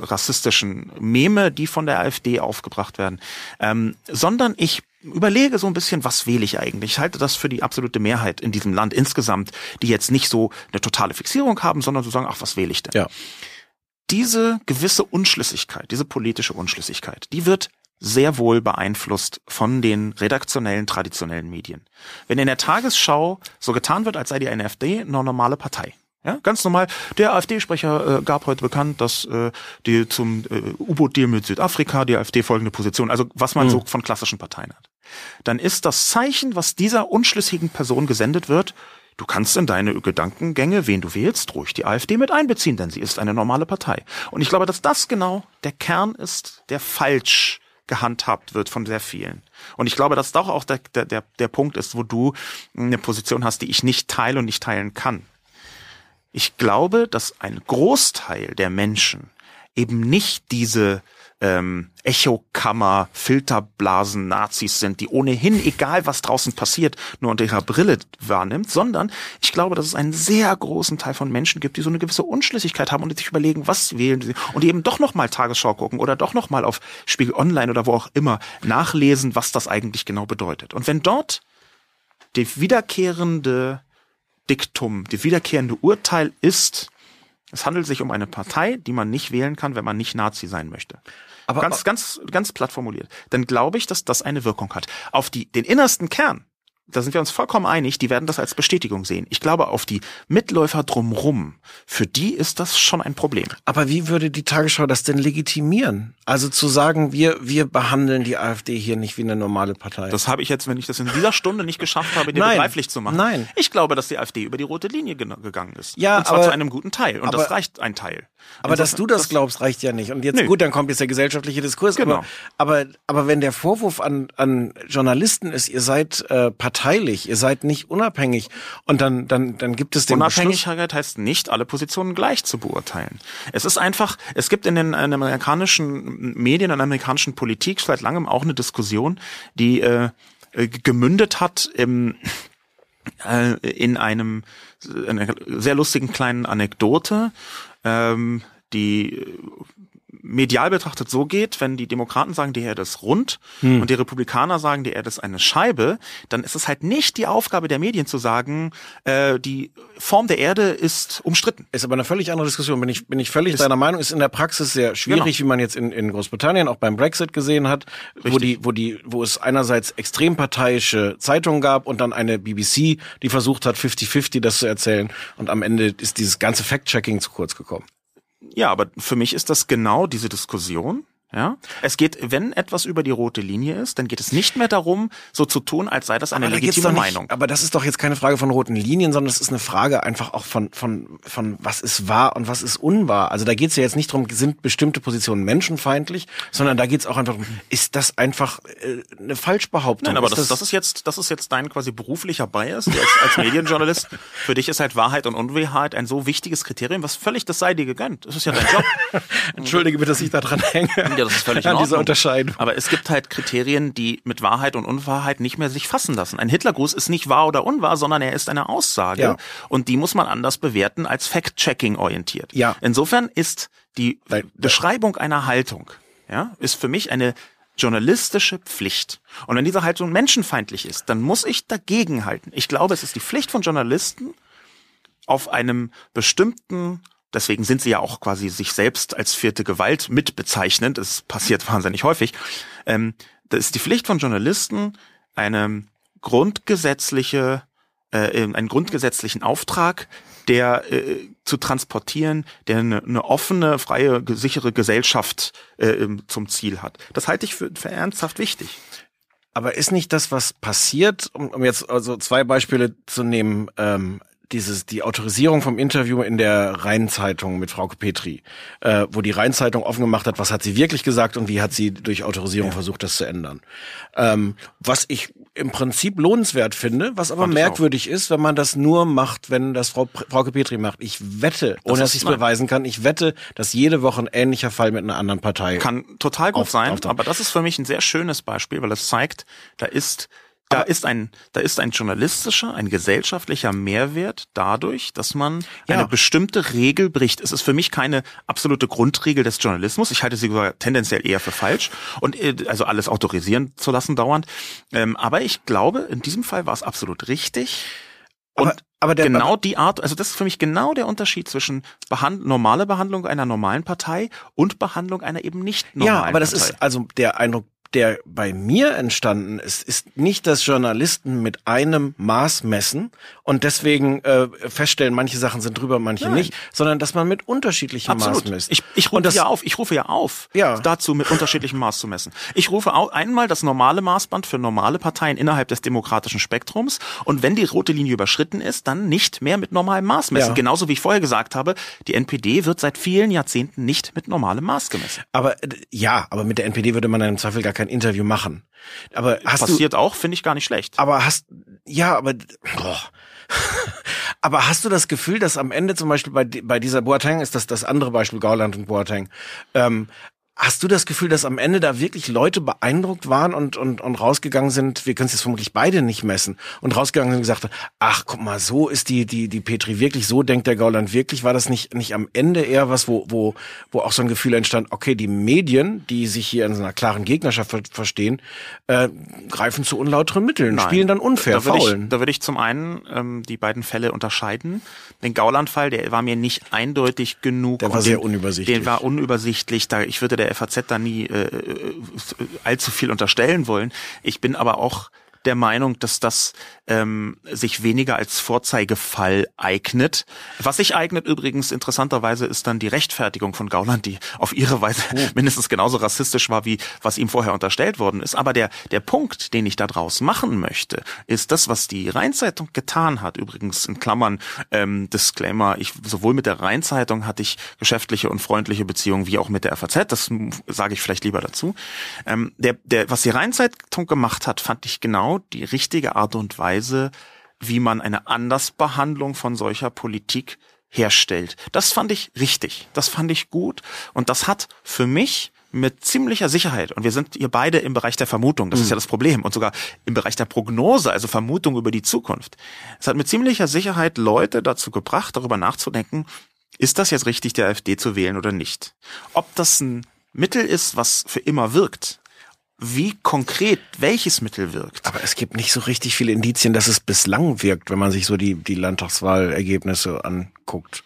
rassistischen Meme, die von der AfD aufgebracht werden, ähm, sondern ich überlege so ein bisschen, was wähle ich eigentlich. Ich halte das für die absolute Mehrheit in diesem Land insgesamt, die jetzt nicht so eine totale Fixierung haben, sondern so sagen, ach, was wähle ich denn? Ja. Diese gewisse Unschlüssigkeit, diese politische Unschlüssigkeit, die wird sehr wohl beeinflusst von den redaktionellen, traditionellen Medien. Wenn in der Tagesschau so getan wird, als sei die NFD eine normale Partei. Ja, ganz normal. Der AfD-Sprecher äh, gab heute bekannt, dass äh, die zum äh, U-Boot-Deal mit Südafrika die AfD folgende Position, also was man mhm. so von klassischen Parteien hat. Dann ist das Zeichen, was dieser unschlüssigen Person gesendet wird, Du kannst in deine Gedankengänge, wen du wählst, ruhig die AfD mit einbeziehen, denn sie ist eine normale Partei. Und ich glaube, dass das genau der Kern ist, der falsch gehandhabt wird von sehr vielen. Und ich glaube, dass doch auch der, der, der Punkt ist, wo du eine Position hast, die ich nicht teile und nicht teilen kann. Ich glaube, dass ein Großteil der Menschen eben nicht diese ähm, Echokammer, Filterblasen, Nazis sind, die ohnehin, egal was draußen passiert, nur unter ihrer Brille wahrnimmt, sondern ich glaube, dass es einen sehr großen Teil von Menschen gibt, die so eine gewisse Unschlüssigkeit haben und sich überlegen, was wählen sie und die eben doch nochmal Tagesschau gucken oder doch nochmal auf Spiegel Online oder wo auch immer nachlesen, was das eigentlich genau bedeutet. Und wenn dort die wiederkehrende Diktum, die wiederkehrende Urteil ist, es handelt sich um eine Partei, die man nicht wählen kann, wenn man nicht Nazi sein möchte. Aber ganz, ganz, ganz platt formuliert. Dann glaube ich, dass das eine Wirkung hat. Auf die, den innersten Kern, da sind wir uns vollkommen einig, die werden das als Bestätigung sehen. Ich glaube, auf die Mitläufer drumrum, für die ist das schon ein Problem. Aber wie würde die Tagesschau das denn legitimieren? Also zu sagen, wir, wir behandeln die AfD hier nicht wie eine normale Partei. Das habe ich jetzt, wenn ich das in dieser Stunde nicht geschafft habe, dir begreiflich zu machen. Nein. Ich glaube, dass die AfD über die rote Linie gegangen ist. Ja, Und zwar aber, zu einem guten Teil. Und aber, das reicht ein Teil. Aber Insofern, dass du das, das, glaubst, reicht ja nicht. Und jetzt, Nö. gut, dann kommt jetzt der gesellschaftliche Diskurs. Genau. Aber, aber, aber wenn der Vorwurf an, an Journalisten ist, ihr seid äh, parteilich, ihr seid nicht unabhängig und dann, dann, dann gibt es den Unabhängigkeit heißt nicht, alle Positionen gleich zu beurteilen. Es ist einfach, es gibt in den, in den amerikanischen Medien, in der amerikanischen Politik seit langem auch eine Diskussion, die äh, gemündet hat im äh, in einem einer sehr lustigen kleinen Anekdote, ähm, die medial betrachtet so geht, wenn die Demokraten sagen, die Erde ist rund hm. und die Republikaner sagen, die Erde ist eine Scheibe, dann ist es halt nicht die Aufgabe der Medien zu sagen, äh, die Form der Erde ist umstritten. Ist aber eine völlig andere Diskussion. Bin ich, bin ich völlig ist deiner Meinung, ist in der Praxis sehr schwierig, genau. wie man jetzt in, in Großbritannien auch beim Brexit gesehen hat, Richtig. wo die, wo die, wo es einerseits extrem parteiische Zeitungen gab und dann eine BBC, die versucht hat, 50-50 das zu erzählen und am Ende ist dieses ganze Fact-Checking zu kurz gekommen. Ja, aber für mich ist das genau diese Diskussion. Ja, es geht, wenn etwas über die rote Linie ist, dann geht es nicht mehr darum, so zu tun, als sei das eine legitime nicht, Meinung. Aber das ist doch jetzt keine Frage von roten Linien, sondern es ist eine Frage einfach auch von von von was ist wahr und was ist unwahr. Also da geht es ja jetzt nicht darum, sind bestimmte Positionen menschenfeindlich, sondern da geht es auch einfach darum, ist das einfach äh, eine Falschbehauptung? Nein, aber ist das, das ist jetzt das ist jetzt dein quasi beruflicher Bias als, als Medienjournalist. Für dich ist halt Wahrheit und Unwahrheit ein so wichtiges Kriterium, was völlig das sei dir gegönnt. Das ist ja dein Job. Entschuldige bitte, dass ich da dran hänge. Ja, das ist völlig in Ordnung. Diese Unterscheidung. Aber es gibt halt Kriterien, die mit Wahrheit und Unwahrheit nicht mehr sich fassen lassen. Ein Hitlergruß ist nicht wahr oder unwahr, sondern er ist eine Aussage. Ja. Und die muss man anders bewerten als Fact-Checking orientiert. Ja. Insofern ist die Weil, Beschreibung einer Haltung, ja, ist für mich eine journalistische Pflicht. Und wenn diese Haltung menschenfeindlich ist, dann muss ich dagegen halten. Ich glaube, es ist die Pflicht von Journalisten, auf einem bestimmten Deswegen sind sie ja auch quasi sich selbst als vierte Gewalt mitbezeichnend. Es passiert wahnsinnig häufig. Ähm, das ist die Pflicht von Journalisten, eine grundgesetzliche, äh, einen grundgesetzlichen Auftrag der äh, zu transportieren, der eine, eine offene, freie, sichere Gesellschaft äh, zum Ziel hat. Das halte ich für, für ernsthaft wichtig. Aber ist nicht das, was passiert, um, um jetzt also zwei Beispiele zu nehmen, ähm, dieses die Autorisierung vom Interview in der Rheinzeitung mit Frau Petri, äh, wo die Rheinzeitung offen gemacht hat, was hat sie wirklich gesagt und wie hat sie durch Autorisierung ja. versucht, das zu ändern. Ähm, was ich im Prinzip lohnenswert finde, was aber Fand merkwürdig ist, wenn man das nur macht, wenn das Frau Frau Petri macht. Ich wette, ohne dass ich es beweisen kann, ich wette, dass jede Woche ein ähnlicher Fall mit einer anderen Partei kann total gut auf, sein. Auftaucht. Aber das ist für mich ein sehr schönes Beispiel, weil es zeigt, da ist da ist ein, da ist ein journalistischer, ein gesellschaftlicher Mehrwert dadurch, dass man ja. eine bestimmte Regel bricht. Es ist für mich keine absolute Grundregel des Journalismus. Ich halte sie sogar tendenziell eher für falsch und äh, also alles autorisieren zu lassen dauernd. Ähm, aber ich glaube, in diesem Fall war es absolut richtig. Und aber, aber der, genau die Art, also das ist für mich genau der Unterschied zwischen Behand normale Behandlung einer normalen Partei und Behandlung einer eben nicht normalen Partei. Ja, aber das Partei. ist also der Eindruck, der bei mir entstanden ist, ist nicht, dass Journalisten mit einem Maß messen und deswegen äh, feststellen, manche Sachen sind drüber, manche Nein. nicht, sondern dass man mit unterschiedlichem Absolut. Maß misst. Ich, ich rufe ja auf, ich rufe ja auf, ja. dazu mit unterschiedlichem Maß zu messen. Ich rufe auch einmal das normale Maßband für normale Parteien innerhalb des demokratischen Spektrums und wenn die rote Linie überschritten ist, dann nicht mehr mit normalem Maß messen. Ja. Genauso wie ich vorher gesagt habe, die NPD wird seit vielen Jahrzehnten nicht mit normalem Maß gemessen. Aber äh, ja, aber mit der NPD würde man im Zweifel gar kein Interview machen. Aber hast passiert du, auch, finde ich gar nicht schlecht. Aber hast ja, aber boah. aber hast du das Gefühl, dass am Ende zum Beispiel bei, bei dieser Boateng ist das das andere Beispiel Gauland und Boateng, ähm, Hast du das Gefühl, dass am Ende da wirklich Leute beeindruckt waren und, und, und rausgegangen sind, wir können es jetzt vermutlich beide nicht messen, und rausgegangen sind und gesagt, ach, guck mal, so ist die, die, die Petri wirklich, so denkt der Gauland wirklich, war das nicht, nicht am Ende eher was, wo, wo, wo auch so ein Gefühl entstand, okay, die Medien, die sich hier in so einer klaren Gegnerschaft ver verstehen, äh, greifen zu unlauteren Mitteln, Nein. spielen dann unfair, da würde ich, da würde ich zum einen ähm, die beiden Fälle unterscheiden. Den Gauland-Fall, der war mir nicht eindeutig genug. Der war sehr den, unübersichtlich. Der war unübersichtlich, da, ich würde der FAZ da nie äh, äh, allzu viel unterstellen wollen. Ich bin aber auch der Meinung, dass das ähm, sich weniger als Vorzeigefall eignet. Was sich eignet übrigens interessanterweise ist dann die Rechtfertigung von Gauland, die auf ihre Weise oh. mindestens genauso rassistisch war, wie was ihm vorher unterstellt worden ist. Aber der, der Punkt, den ich da draus machen möchte, ist das, was die Rheinzeitung getan hat. Übrigens in Klammern ähm, Disclaimer, ich sowohl mit der Rheinzeitung hatte ich geschäftliche und freundliche Beziehungen wie auch mit der FAZ. Das sage ich vielleicht lieber dazu. Ähm, der, der, was die Rheinzeitung gemacht hat, fand ich genau die richtige Art und Weise, wie man eine Andersbehandlung von solcher Politik herstellt. Das fand ich richtig, das fand ich gut und das hat für mich mit ziemlicher Sicherheit, und wir sind hier beide im Bereich der Vermutung, das mhm. ist ja das Problem, und sogar im Bereich der Prognose, also Vermutung über die Zukunft. Es hat mit ziemlicher Sicherheit Leute dazu gebracht, darüber nachzudenken, ist das jetzt richtig, der AfD zu wählen oder nicht? Ob das ein Mittel ist, was für immer wirkt, wie konkret welches Mittel wirkt. Aber es gibt nicht so richtig viele Indizien, dass es bislang wirkt, wenn man sich so die, die Landtagswahlergebnisse anguckt.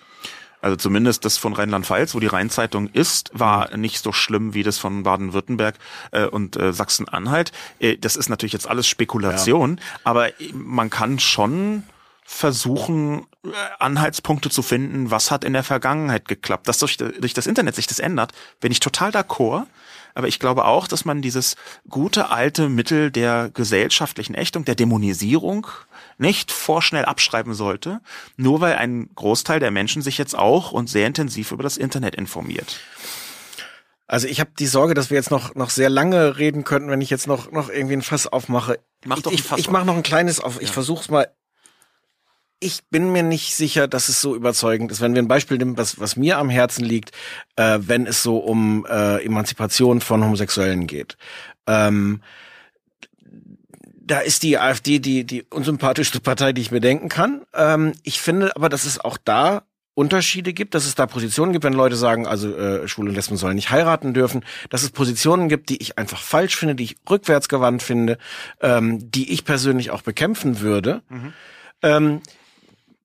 Also zumindest das von Rheinland-Pfalz, wo die Rheinzeitung ist, war nicht so schlimm wie das von Baden-Württemberg äh, und äh, Sachsen-Anhalt. Äh, das ist natürlich jetzt alles Spekulation, ja. aber man kann schon versuchen, äh, Anhaltspunkte zu finden, was hat in der Vergangenheit geklappt. Dass durch, durch das Internet sich das ändert, bin ich total d'accord. Aber ich glaube auch, dass man dieses gute alte Mittel der gesellschaftlichen Ächtung, der Dämonisierung nicht vorschnell abschreiben sollte, nur weil ein Großteil der Menschen sich jetzt auch und sehr intensiv über das Internet informiert. Also ich habe die Sorge, dass wir jetzt noch noch sehr lange reden könnten, wenn ich jetzt noch noch irgendwie ein Fass aufmache. Mach doch ein Fass ich, ich mache noch ein kleines auf. Ich ja. versuche es mal ich bin mir nicht sicher, dass es so überzeugend ist. Wenn wir ein Beispiel nehmen, was, was mir am Herzen liegt, äh, wenn es so um äh, Emanzipation von Homosexuellen geht. Ähm, da ist die AfD die, die unsympathischste Partei, die ich mir denken kann. Ähm, ich finde aber, dass es auch da Unterschiede gibt, dass es da Positionen gibt, wenn Leute sagen, also äh, Schwule und Lesben sollen nicht heiraten dürfen, dass es Positionen gibt, die ich einfach falsch finde, die ich rückwärtsgewandt finde, ähm, die ich persönlich auch bekämpfen würde. Mhm. Ähm,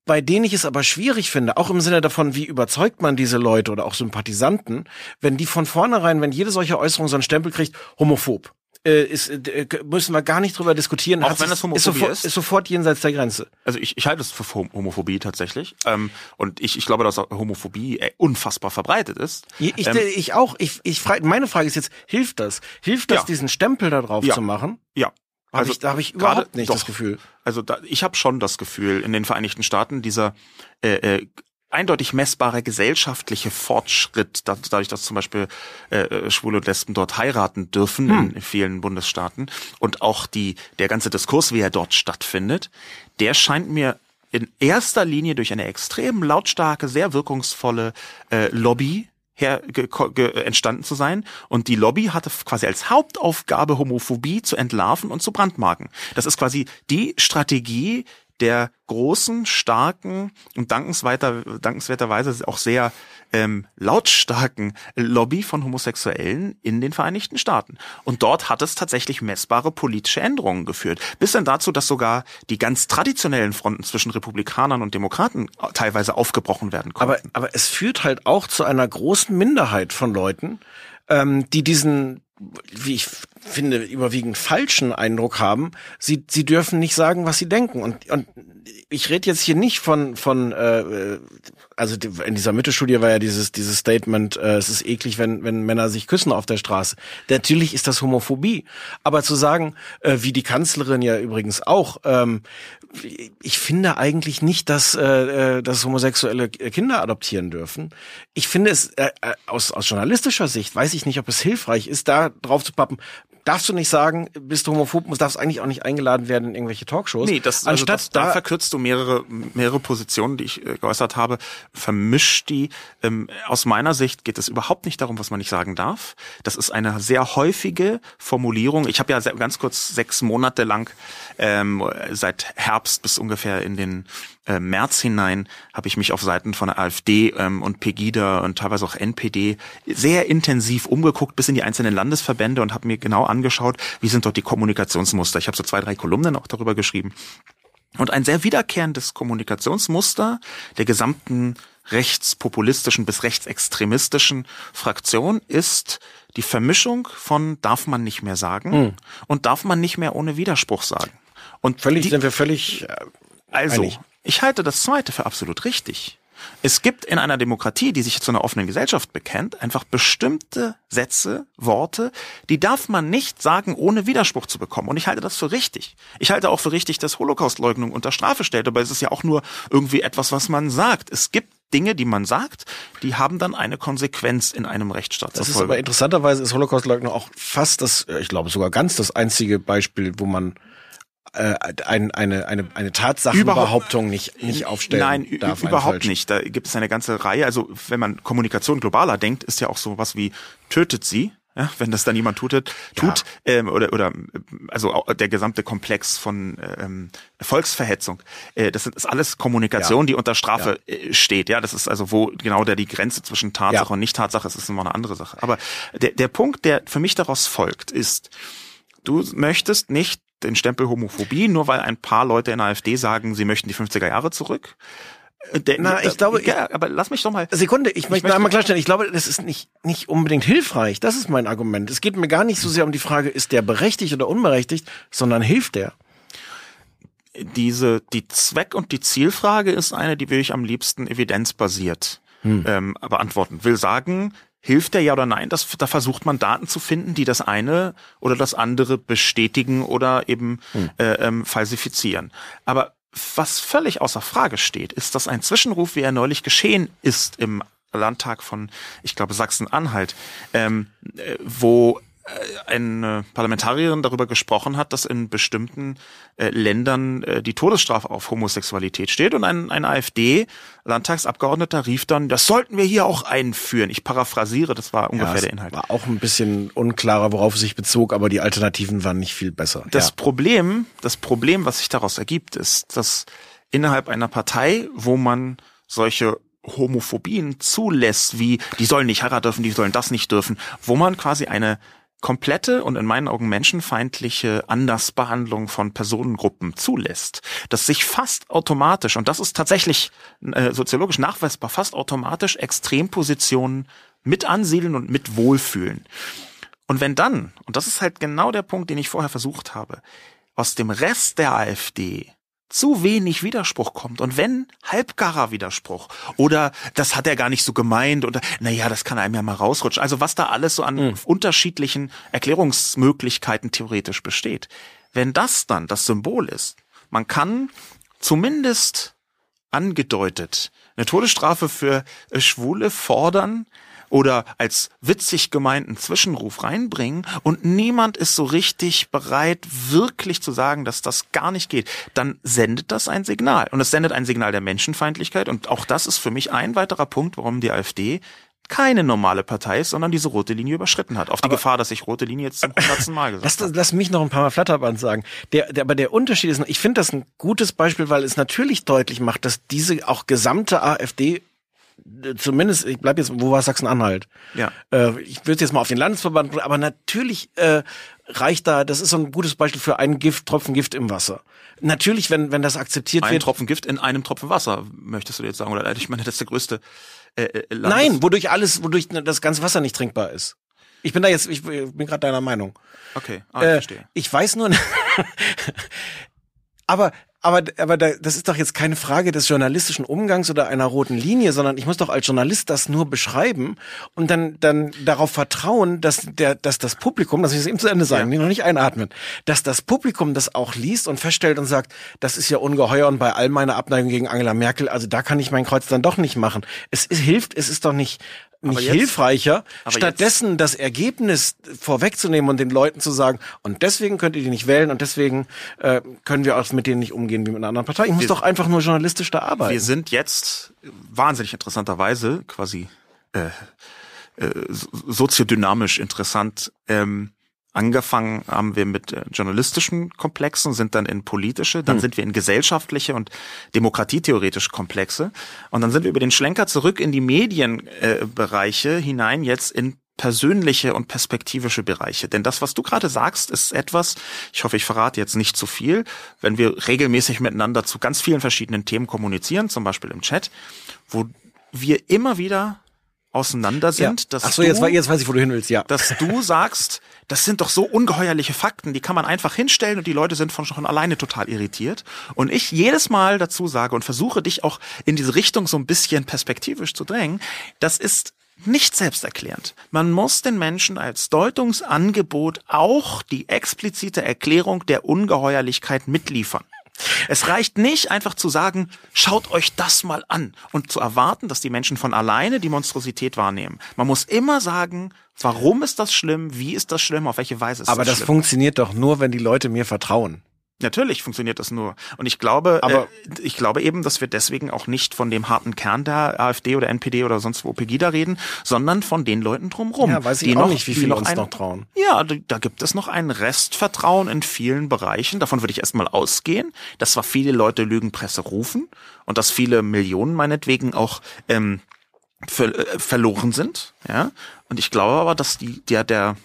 bei denen ich es aber schwierig finde, auch im Sinne davon, wie überzeugt man diese Leute oder auch Sympathisanten, wenn die von vornherein, wenn jede solche Äußerung so einen Stempel kriegt, homophob. äh, ist, äh, müssen wir gar nicht drüber diskutieren. Auch Hat wenn es Homophobie ist sofort, ist? ist sofort jenseits der Grenze. Also ich, ich halte es für Hom- Homophobie tatsächlich. Ähm, und ich, ich glaube, dass Homophobie äh, unfassbar verbreitet ist. Ich, ich, Ähm, ich auch. Ich, ich frage, meine Frage ist jetzt: Hilft das? Hilft das, Ja. diesen Stempel da drauf Ja. zu machen? ja. Hab ich, da habe ich überhaupt nicht das doch. Gefühl. Also da, ich habe schon das Gefühl, in den Vereinigten Staaten dieser äh, äh, eindeutig messbare gesellschaftliche Fortschritt, da, dadurch, dass zum Beispiel äh, äh, Schwule und Lesben dort heiraten dürfen Hm. in vielen Bundesstaaten und auch die der ganze Diskurs, wie er dort stattfindet, der scheint mir in erster Linie durch eine extrem lautstarke, sehr wirkungsvolle äh, Lobby her entstanden zu sein. Und die Lobby hatte quasi als Hauptaufgabe, Homophobie zu entlarven und zu brandmarken. Das ist quasi die Strategie der großen, starken und dankenswerter, dankenswerterweise auch sehr ähm, lautstarken Lobby von Homosexuellen in den Vereinigten Staaten. Und dort hat es tatsächlich messbare politische Änderungen geführt. Bis dann dazu, dass sogar die ganz traditionellen Fronten zwischen Republikanern und Demokraten teilweise aufgebrochen werden konnten. Aber, aber es führt halt auch zu einer großen Minderheit von Leuten, ähm, die diesen, wie ich finde, überwiegend falschen Eindruck haben. Sie, sie dürfen nicht sagen, was sie denken. Und, und ich rede jetzt hier nicht von, von äh, also in dieser Mittelstudie war ja dieses, dieses Statement, äh, es ist eklig, wenn, wenn Männer sich küssen auf der Straße. Natürlich ist das Homophobie. Aber zu sagen, äh, wie die Kanzlerin ja übrigens auch, ähm, ich finde eigentlich nicht, dass, äh, äh, dass Homosexuelle Kinder adoptieren dürfen. Ich finde es äh, äh, aus, aus journalistischer Sicht, weiß ich nicht, ob es hilfreich ist, da drauf zu pappen. Darfst du nicht sagen, bist du homophob, muss darfst eigentlich auch nicht eingeladen werden in irgendwelche Talkshows. Nee, das, also Anstatt das, da da, verkürzt du mehrere, mehrere Positionen, die ich äh, geäußert habe, vermischt die. Ähm, aus meiner Sicht geht es überhaupt nicht darum, was man nicht sagen darf. Das ist eine sehr häufige Formulierung. Ich habe ja sehr, ganz kurz sechs Monate lang, ähm, seit Herbst bis ungefähr in den äh, März hinein, habe ich mich auf Seiten von der AfD ähm, und Pegida und teilweise auch NPD sehr intensiv umgeguckt bis in die einzelnen Landesverbände und habe mir genau angeschaut, wie sind dort die Kommunikationsmuster. Ich habe so zwei, drei Kolumnen auch darüber geschrieben. Und ein sehr wiederkehrendes Kommunikationsmuster der gesamten rechtspopulistischen bis rechtsextremistischen Fraktion ist die Vermischung von darf man nicht mehr sagen und darf man nicht mehr ohne Widerspruch sagen. Und völlig, die, sind wir völlig, äh, also, einig. Ich halte das zweite für absolut richtig. Es gibt in einer Demokratie, die sich zu einer offenen Gesellschaft bekennt, einfach bestimmte Sätze, Worte, die darf man nicht sagen, ohne Widerspruch zu bekommen. Und ich halte das für richtig. Ich halte auch für richtig, dass Holocaustleugnung unter Strafe stellt, aber es ist ja auch nur irgendwie etwas, was man sagt. Es gibt Dinge, die man sagt, die haben dann eine Konsequenz in einem Rechtsstaat Das ist aber interessanterweise ist Holocaustleugnung auch fast das, äh, ich glaube sogar ganz das einzige Beispiel, wo man äh, ein, eine, eine, eine Tatsachenbehauptung nicht, nicht aufstellen Nein, darf. ein überhaupt nicht. Da gibt es eine ganze Reihe. Also wenn man Kommunikation globaler denkt, ist ja auch sowas wie tötet sie. Ja, wenn das dann jemand tut, tut ähm, oder oder also der gesamte Komplex von ähm, Volksverhetzung, äh, das ist alles Kommunikation, Ja. die unter Strafe äh, steht. Ja, das ist also wo genau da die Grenze zwischen Tatsache Ja. und Nicht-Tatsache ist, ist immer eine andere Sache. Aber der der Punkt, der für mich daraus folgt, ist, du möchtest nicht den Stempel Homophobie, nur weil ein paar Leute in der AfD sagen, sie möchten die 50er Jahre zurück. Äh, Der, Na, ich glaube, ja, aber lass mich doch mal. Sekunde, ich, möchte möchte- einmal klarstellen, ich glaube, das ist nicht, nicht unbedingt hilfreich. Das ist mein Argument. Es geht mir gar nicht so sehr um die Frage, ist der berechtigt oder unberechtigt, sondern hilft der? diese die Zweck- und die Zielfrage ist eine, die will ich am liebsten evidenzbasiert ähm, beantworten. Will sagen, hilft der ja oder nein? Das, da versucht man Daten zu finden, die das eine oder das andere bestätigen oder eben äh, ähm, falsifizieren. Aber was völlig außer Frage steht, ist, dass ein Zwischenruf, wie er neulich geschehen ist im Landtag von, ich glaube, Sachsen-Anhalt, ähm, äh, wo eine Parlamentarierin darüber gesprochen hat, dass in bestimmten äh, Ländern äh, die Todesstrafe auf Homosexualität steht und ein, ein AfD-Landtagsabgeordneter rief dann, das sollten wir hier auch einführen. Ich paraphrasiere, das war ungefähr es der Inhalt. War auch ein bisschen unklarer, worauf es sich bezog, aber die Alternativen waren nicht viel besser. Das ja. Problem, das Problem, was sich daraus ergibt, ist, dass innerhalb einer Partei, wo man solche Homophobien zulässt, wie die sollen nicht heiraten dürfen, die sollen das nicht dürfen, wo man quasi eine komplette und in meinen Augen menschenfeindliche Andersbehandlung von Personengruppen zulässt, dass sich fast automatisch, und das ist tatsächlich äh, soziologisch nachweisbar, fast automatisch Extrempositionen mit ansiedeln und mit wohlfühlen. Und wenn dann, und das ist halt genau der Punkt, den ich vorher versucht habe, aus dem Rest der AfD zu wenig Widerspruch kommt und wenn halbgarer Widerspruch oder das hat er gar nicht so gemeint oder naja, das kann einem ja mal rausrutschen. Also was da alles so an mhm. unterschiedlichen Erklärungsmöglichkeiten theoretisch besteht. Wenn das dann das Symbol ist, man kann zumindest angedeutet eine Todesstrafe für Schwule fordern, oder als witzig gemeinten Zwischenruf reinbringen und niemand ist so richtig bereit, wirklich zu sagen, dass das gar nicht geht, dann sendet das ein Signal. Und es sendet ein Signal der Menschenfeindlichkeit. Und auch das ist für mich ein weiterer Punkt, warum die AfD keine normale Partei ist, sondern diese rote Linie überschritten hat. Auf die aber Gefahr, dass ich rote Linie jetzt zum hundertsten Mal gesagt lass, habe. Lass mich noch ein paar Mal Flatterband sagen. Der, der, aber der Unterschied ist, ich finde das ein gutes Beispiel, weil es natürlich deutlich macht, dass diese auch gesamte AfD zumindest, ich bleib jetzt, wo war Sachsen-Anhalt? Ja. Äh, ich würde jetzt mal auf den Landesverband, aber natürlich äh, reicht da, das ist so ein gutes Beispiel für einen Gift, Tropfen Gift im Wasser. Natürlich, wenn, wenn das akzeptiert ein wird. Ein Tropfen Gift in einem Tropfen Wasser, möchtest du jetzt sagen? Oder ich meine, das ist der größte äh, äh Landes Nein, wodurch alles, wodurch das ganze Wasser nicht trinkbar ist. Ich bin da jetzt, ich bin gerade deiner Meinung. Okay, ah, ich äh, verstehe. Ich weiß nur, aber aber, aber da, das ist doch jetzt keine Frage des journalistischen Umgangs oder einer roten Linie, sondern ich muss doch als Journalist das nur beschreiben und dann, dann darauf vertrauen, dass der, dass das Publikum, das ich es eben zu Ende sagen, ja. die noch nicht einatmen, dass das Publikum das auch liest und feststellt und sagt, das ist ja ungeheuer und bei all meiner Abneigung gegen Angela Merkel, also da kann ich mein Kreuz dann doch nicht machen. Es ist, hilft, es ist doch nicht, nicht jetzt, hilfreicher, stattdessen jetzt. das Ergebnis vorwegzunehmen und den Leuten zu sagen, und deswegen könnt ihr die nicht wählen und deswegen äh, können wir auch mit denen nicht umgehen wie mit einer anderen Partei. Ich muss wir, doch einfach nur journalistisch da arbeiten. Wir sind jetzt wahnsinnig interessanterweise quasi äh, äh, soziodynamisch interessant ähm, Angefangen haben wir mit äh, journalistischen Komplexen, sind dann in politische, dann hm. sind wir in gesellschaftliche und demokratietheoretische Komplexe und dann sind wir über den Schlenker zurück in die Medienbereiche äh, hinein jetzt in persönliche und perspektivische Bereiche. Denn das, was du gerade sagst, ist etwas, ich hoffe, ich verrate jetzt nicht zu viel, wenn wir regelmäßig miteinander zu ganz vielen verschiedenen Themen kommunizieren, zum Beispiel im Chat, wo wir immer wieder auseinander sind. Ja. Dass Ach so, du, jetzt, jetzt weiß ich, wo du hin willst, ja. Dass du sagst, das sind doch so ungeheuerliche Fakten, die kann man einfach hinstellen und die Leute sind von schon alleine total irritiert. Und ich jedes Mal dazu sage und versuche dich auch in diese Richtung so ein bisschen perspektivisch zu drängen, das ist nicht selbsterklärend. Man muss den Menschen als Deutungsangebot auch die explizite Erklärung der Ungeheuerlichkeit mitliefern. Es reicht nicht einfach zu sagen, schaut euch das mal an und zu erwarten, dass die Menschen von alleine die Monstrosität wahrnehmen. Man muss immer sagen, warum ist das schlimm, wie ist das schlimm, auf welche Weise ist Aber das, das schlimm. Aber das funktioniert doch nur, wenn die Leute mir vertrauen. Natürlich funktioniert das nur. Und ich glaube, Aber äh, ich glaube eben, dass wir deswegen auch nicht von dem harten Kern der AfD oder NPD oder sonst wo Pegida reden, sondern von den Leuten drumherum. Ja, weiß ich die auch noch, nicht, wie viele uns ein, noch trauen. Ja, da gibt es noch ein Restvertrauen in vielen Bereichen. Davon würde ich erstmal ausgehen, dass zwar viele Leute Lügenpresse rufen und dass viele Millionen meinetwegen auch ähm, ver äh, verloren sind. Ja, und ich glaube aber, dass die der der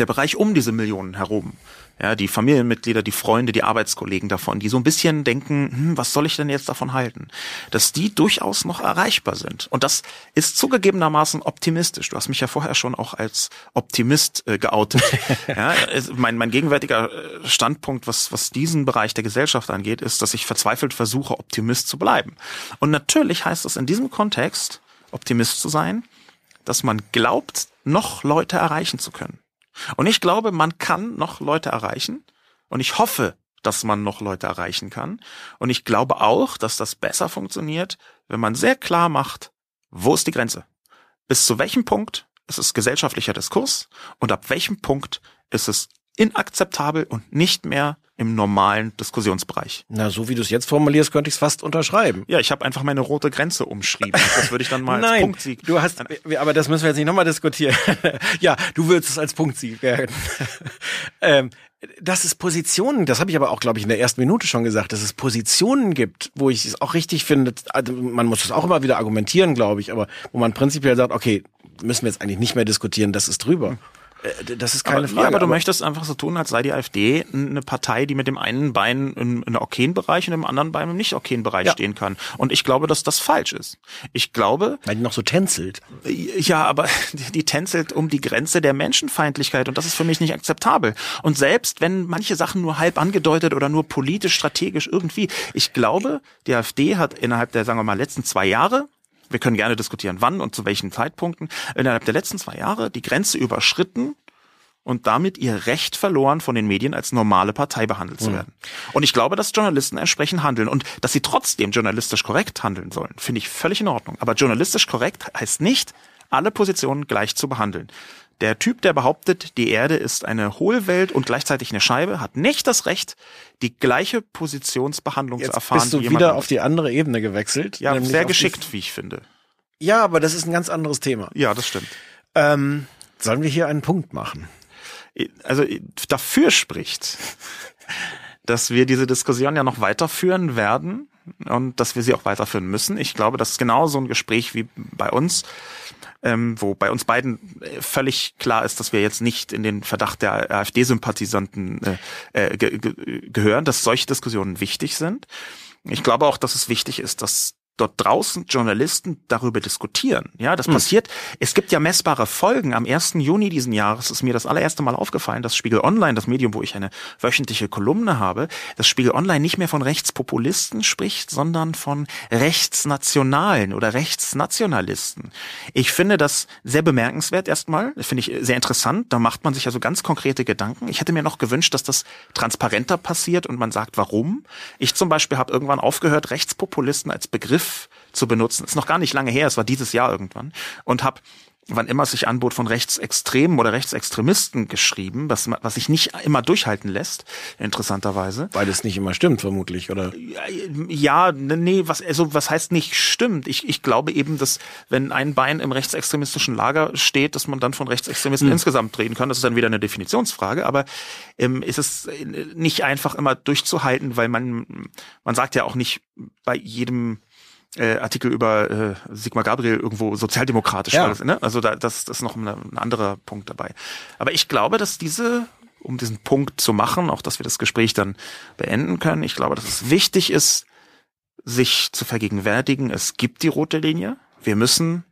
der Bereich um diese Millionen herum ja, die Familienmitglieder, die Freunde, die Arbeitskollegen davon, die so ein bisschen denken, hm, was soll ich denn jetzt davon halten? Dass die durchaus noch erreichbar sind. Und das ist zugegebenermaßen optimistisch. Du hast mich ja vorher schon auch als Optimist äh, geoutet. ja, mein, mein gegenwärtiger äh, Standpunkt, was, was diesen Bereich der Gesellschaft angeht, ist, dass ich verzweifelt versuche, Optimist zu bleiben. Und natürlich heißt es in diesem Kontext, Optimist zu sein, dass man glaubt, noch Leute erreichen zu können. Und ich glaube, man kann noch Leute erreichen. Und ich hoffe, dass man noch Leute erreichen kann. Und ich glaube auch, dass das besser funktioniert, wenn man sehr klar macht, wo ist die Grenze? Bis zu welchem Punkt ist es gesellschaftlicher Diskurs und ab welchem Punkt ist es inakzeptabel und nicht mehr im normalen Diskussionsbereich. Na, so wie du es jetzt formulierst, könnte ich es fast unterschreiben. Ja, ich habe einfach meine rote Grenze umschrieben. Das würde ich dann mal Nein, als Punktsieg. Du hast, aber das müssen wir jetzt nicht nochmal diskutieren. ja, du würdest es als Punktsieg. ähm, dass es Positionen, das habe ich aber auch, glaube ich, in der ersten Minute schon gesagt, dass es Positionen gibt, wo ich es auch richtig finde, also man muss es auch immer wieder argumentieren, glaube ich, aber wo man prinzipiell sagt, okay, müssen wir jetzt eigentlich nicht mehr diskutieren, das ist drüber. Äh, das ist keine aber, Frage. Ja, aber du möchtest einfach so tun, als sei die AfD eine Partei, die mit dem einen Bein im, im okayen Bereich und dem anderen Bein im nicht okayen Bereich ja. stehen kann. Und ich glaube, dass das falsch ist. Ich glaube. Weil die noch so tänzelt. Ja, aber die, die tänzelt um die Grenze der Menschenfeindlichkeit und das ist für mich nicht akzeptabel. Und selbst wenn manche Sachen nur halb angedeutet oder nur politisch, strategisch irgendwie, ich glaube, die AfD hat innerhalb der, sagen wir mal, letzten zwei Jahre wir können gerne diskutieren, wann und zu welchen Zeitpunkten, innerhalb der letzten zwei Jahre die Grenze überschritten und damit ihr Recht verloren, von den Medien als normale Partei behandelt zu werden. Mhm. Und ich glaube, dass Journalisten entsprechend handeln und dass sie trotzdem journalistisch korrekt handeln sollen, finde ich völlig in Ordnung. Aber journalistisch korrekt heißt nicht, alle Positionen gleich zu behandeln. Der Typ, der behauptet, die Erde ist eine Hohlwelt und gleichzeitig eine Scheibe, hat nicht das Recht, die gleiche Positionsbehandlung Jetzt zu erfahren. Bist du wieder auf die andere Ebene gewechselt? Ja, sehr geschickt, wie ich finde. Ja, aber das ist ein ganz anderes Thema. Ja, das stimmt. Ähm, sollen wir hier einen Punkt machen? Also dafür spricht, dass wir diese Diskussion ja noch weiterführen werden und dass wir sie auch weiterführen müssen. Ich glaube, das ist genau so ein Gespräch wie bei uns ähm, wo bei uns beiden äh, völlig klar ist, dass wir jetzt nicht in den Verdacht der AfD-Sympathisanten äh, äh, ge ge gehören, dass solche Diskussionen wichtig sind. Ich glaube auch, dass es wichtig ist, dass dort draußen Journalisten darüber diskutieren. Ja, das mhm. passiert. Es gibt ja messbare Folgen. Am 1. Juni diesen Jahres ist mir das allererste Mal aufgefallen, dass Spiegel Online, das Medium, wo ich eine wöchentliche Kolumne habe, dass Spiegel Online nicht mehr von Rechtspopulisten spricht, sondern von Rechtsnationalen oder Rechtsnationalisten. Ich finde das sehr bemerkenswert erstmal. Das finde ich sehr interessant. Da macht man sich also ganz konkrete Gedanken. Ich hätte mir noch gewünscht, dass das transparenter passiert und man sagt, warum. Ich zum Beispiel habe irgendwann aufgehört, Rechtspopulisten als Begriff Begriff zu benutzen. Ist noch gar nicht lange her, es war dieses Jahr irgendwann. Und habe wann immer es sich anbot, von Rechtsextremen oder Rechtsextremisten geschrieben, was, was sich nicht immer durchhalten lässt, interessanterweise. Weil es nicht immer stimmt, vermutlich, oder? Ja, nee, was, also, was heißt nicht stimmt? Ich, ich glaube eben, dass, wenn ein Bein im rechtsextremistischen Lager steht, dass man dann von Rechtsextremisten hm. insgesamt reden kann. Das ist dann wieder eine Definitionsfrage, aber ähm, ist es nicht einfach immer durchzuhalten, weil man, man sagt ja auch nicht bei jedem äh, Artikel über äh, Sigmar Gabriel irgendwo sozialdemokratisch ja. war. Ne? Also da, das, das ist noch ein, ein anderer Punkt dabei. Aber ich glaube, dass diese, um diesen Punkt zu machen, auch dass wir das Gespräch dann beenden können, ich glaube, dass es wichtig ist, sich zu vergegenwärtigen, es gibt die rote Linie. Wir müssen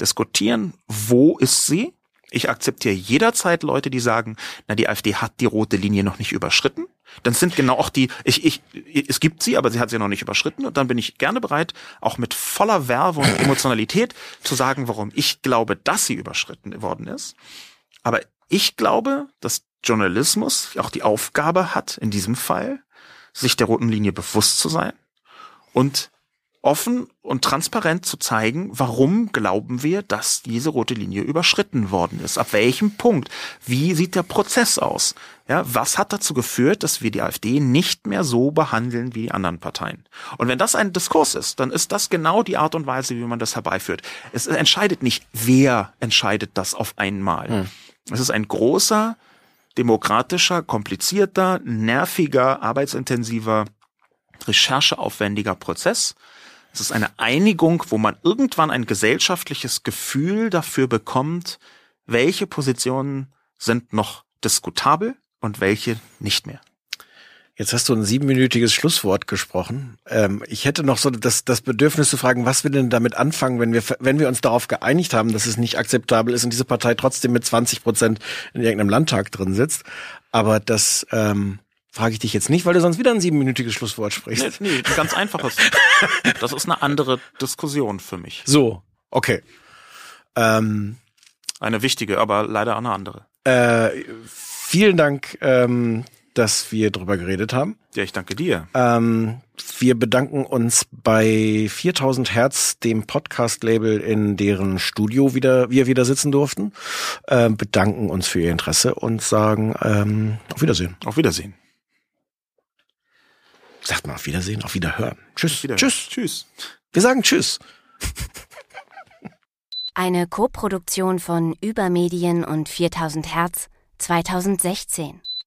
diskutieren, wo ist sie? Ich akzeptiere jederzeit Leute, die sagen, na, die AfD hat die rote Linie noch nicht überschritten. Dann sind genau auch die, ich, ich, es gibt sie, aber sie hat sie noch nicht überschritten. Und dann bin ich gerne bereit, auch mit voller Werbe und Emotionalität zu sagen, warum ich glaube, dass sie überschritten worden ist. Aber ich glaube, dass Journalismus auch die Aufgabe hat, in diesem Fall, sich der roten Linie bewusst zu sein und offen und transparent zu zeigen, warum glauben wir, dass diese rote Linie überschritten worden ist. Ab welchem Punkt? Wie sieht der Prozess aus? Ja, was hat dazu geführt, dass wir die AfD nicht mehr so behandeln wie die anderen Parteien? Und wenn das ein Diskurs ist, dann ist das genau die Art und Weise, wie man das herbeiführt. Es entscheidet nicht, wer entscheidet das auf einmal. Hm. Es ist ein großer, demokratischer, komplizierter, nerviger, arbeitsintensiver, rechercheaufwendiger Prozess, es ist eine Einigung, wo man irgendwann ein gesellschaftliches Gefühl dafür bekommt, welche Positionen sind noch diskutabel und welche nicht mehr. Jetzt hast du ein siebenminütiges Schlusswort gesprochen. Ähm, ich hätte noch so das, das Bedürfnis zu fragen, was wir denn damit anfangen, wenn wir, wenn wir uns darauf geeinigt haben, dass es nicht akzeptabel ist und diese Partei trotzdem mit 20 Prozent in irgendeinem Landtag drin sitzt. Aber das, ähm, Frage ich dich jetzt nicht, weil du sonst wieder ein siebenminütiges Schlusswort sprichst. Nee, nee ganz einfaches. das ist eine andere Diskussion für mich. So, okay. Ähm, eine wichtige, aber leider eine andere. Äh, vielen Dank, ähm, dass wir drüber geredet haben. Ja, ich danke dir. Ähm, wir bedanken uns bei 4000 Hertz, dem Podcast-Label, in deren Studio wieder, wir wieder sitzen durften. Ähm, bedanken uns für Ihr Interesse und sagen ähm, auf Wiedersehen. Auf Wiedersehen. Sagt mal auf Wiedersehen, auf Wiederhören. Tschüss. Wiederhören. Tschüss. Tschüss. Wir sagen Tschüss. Eine Koproduktion von Übermedien und 4000 Hertz 2016.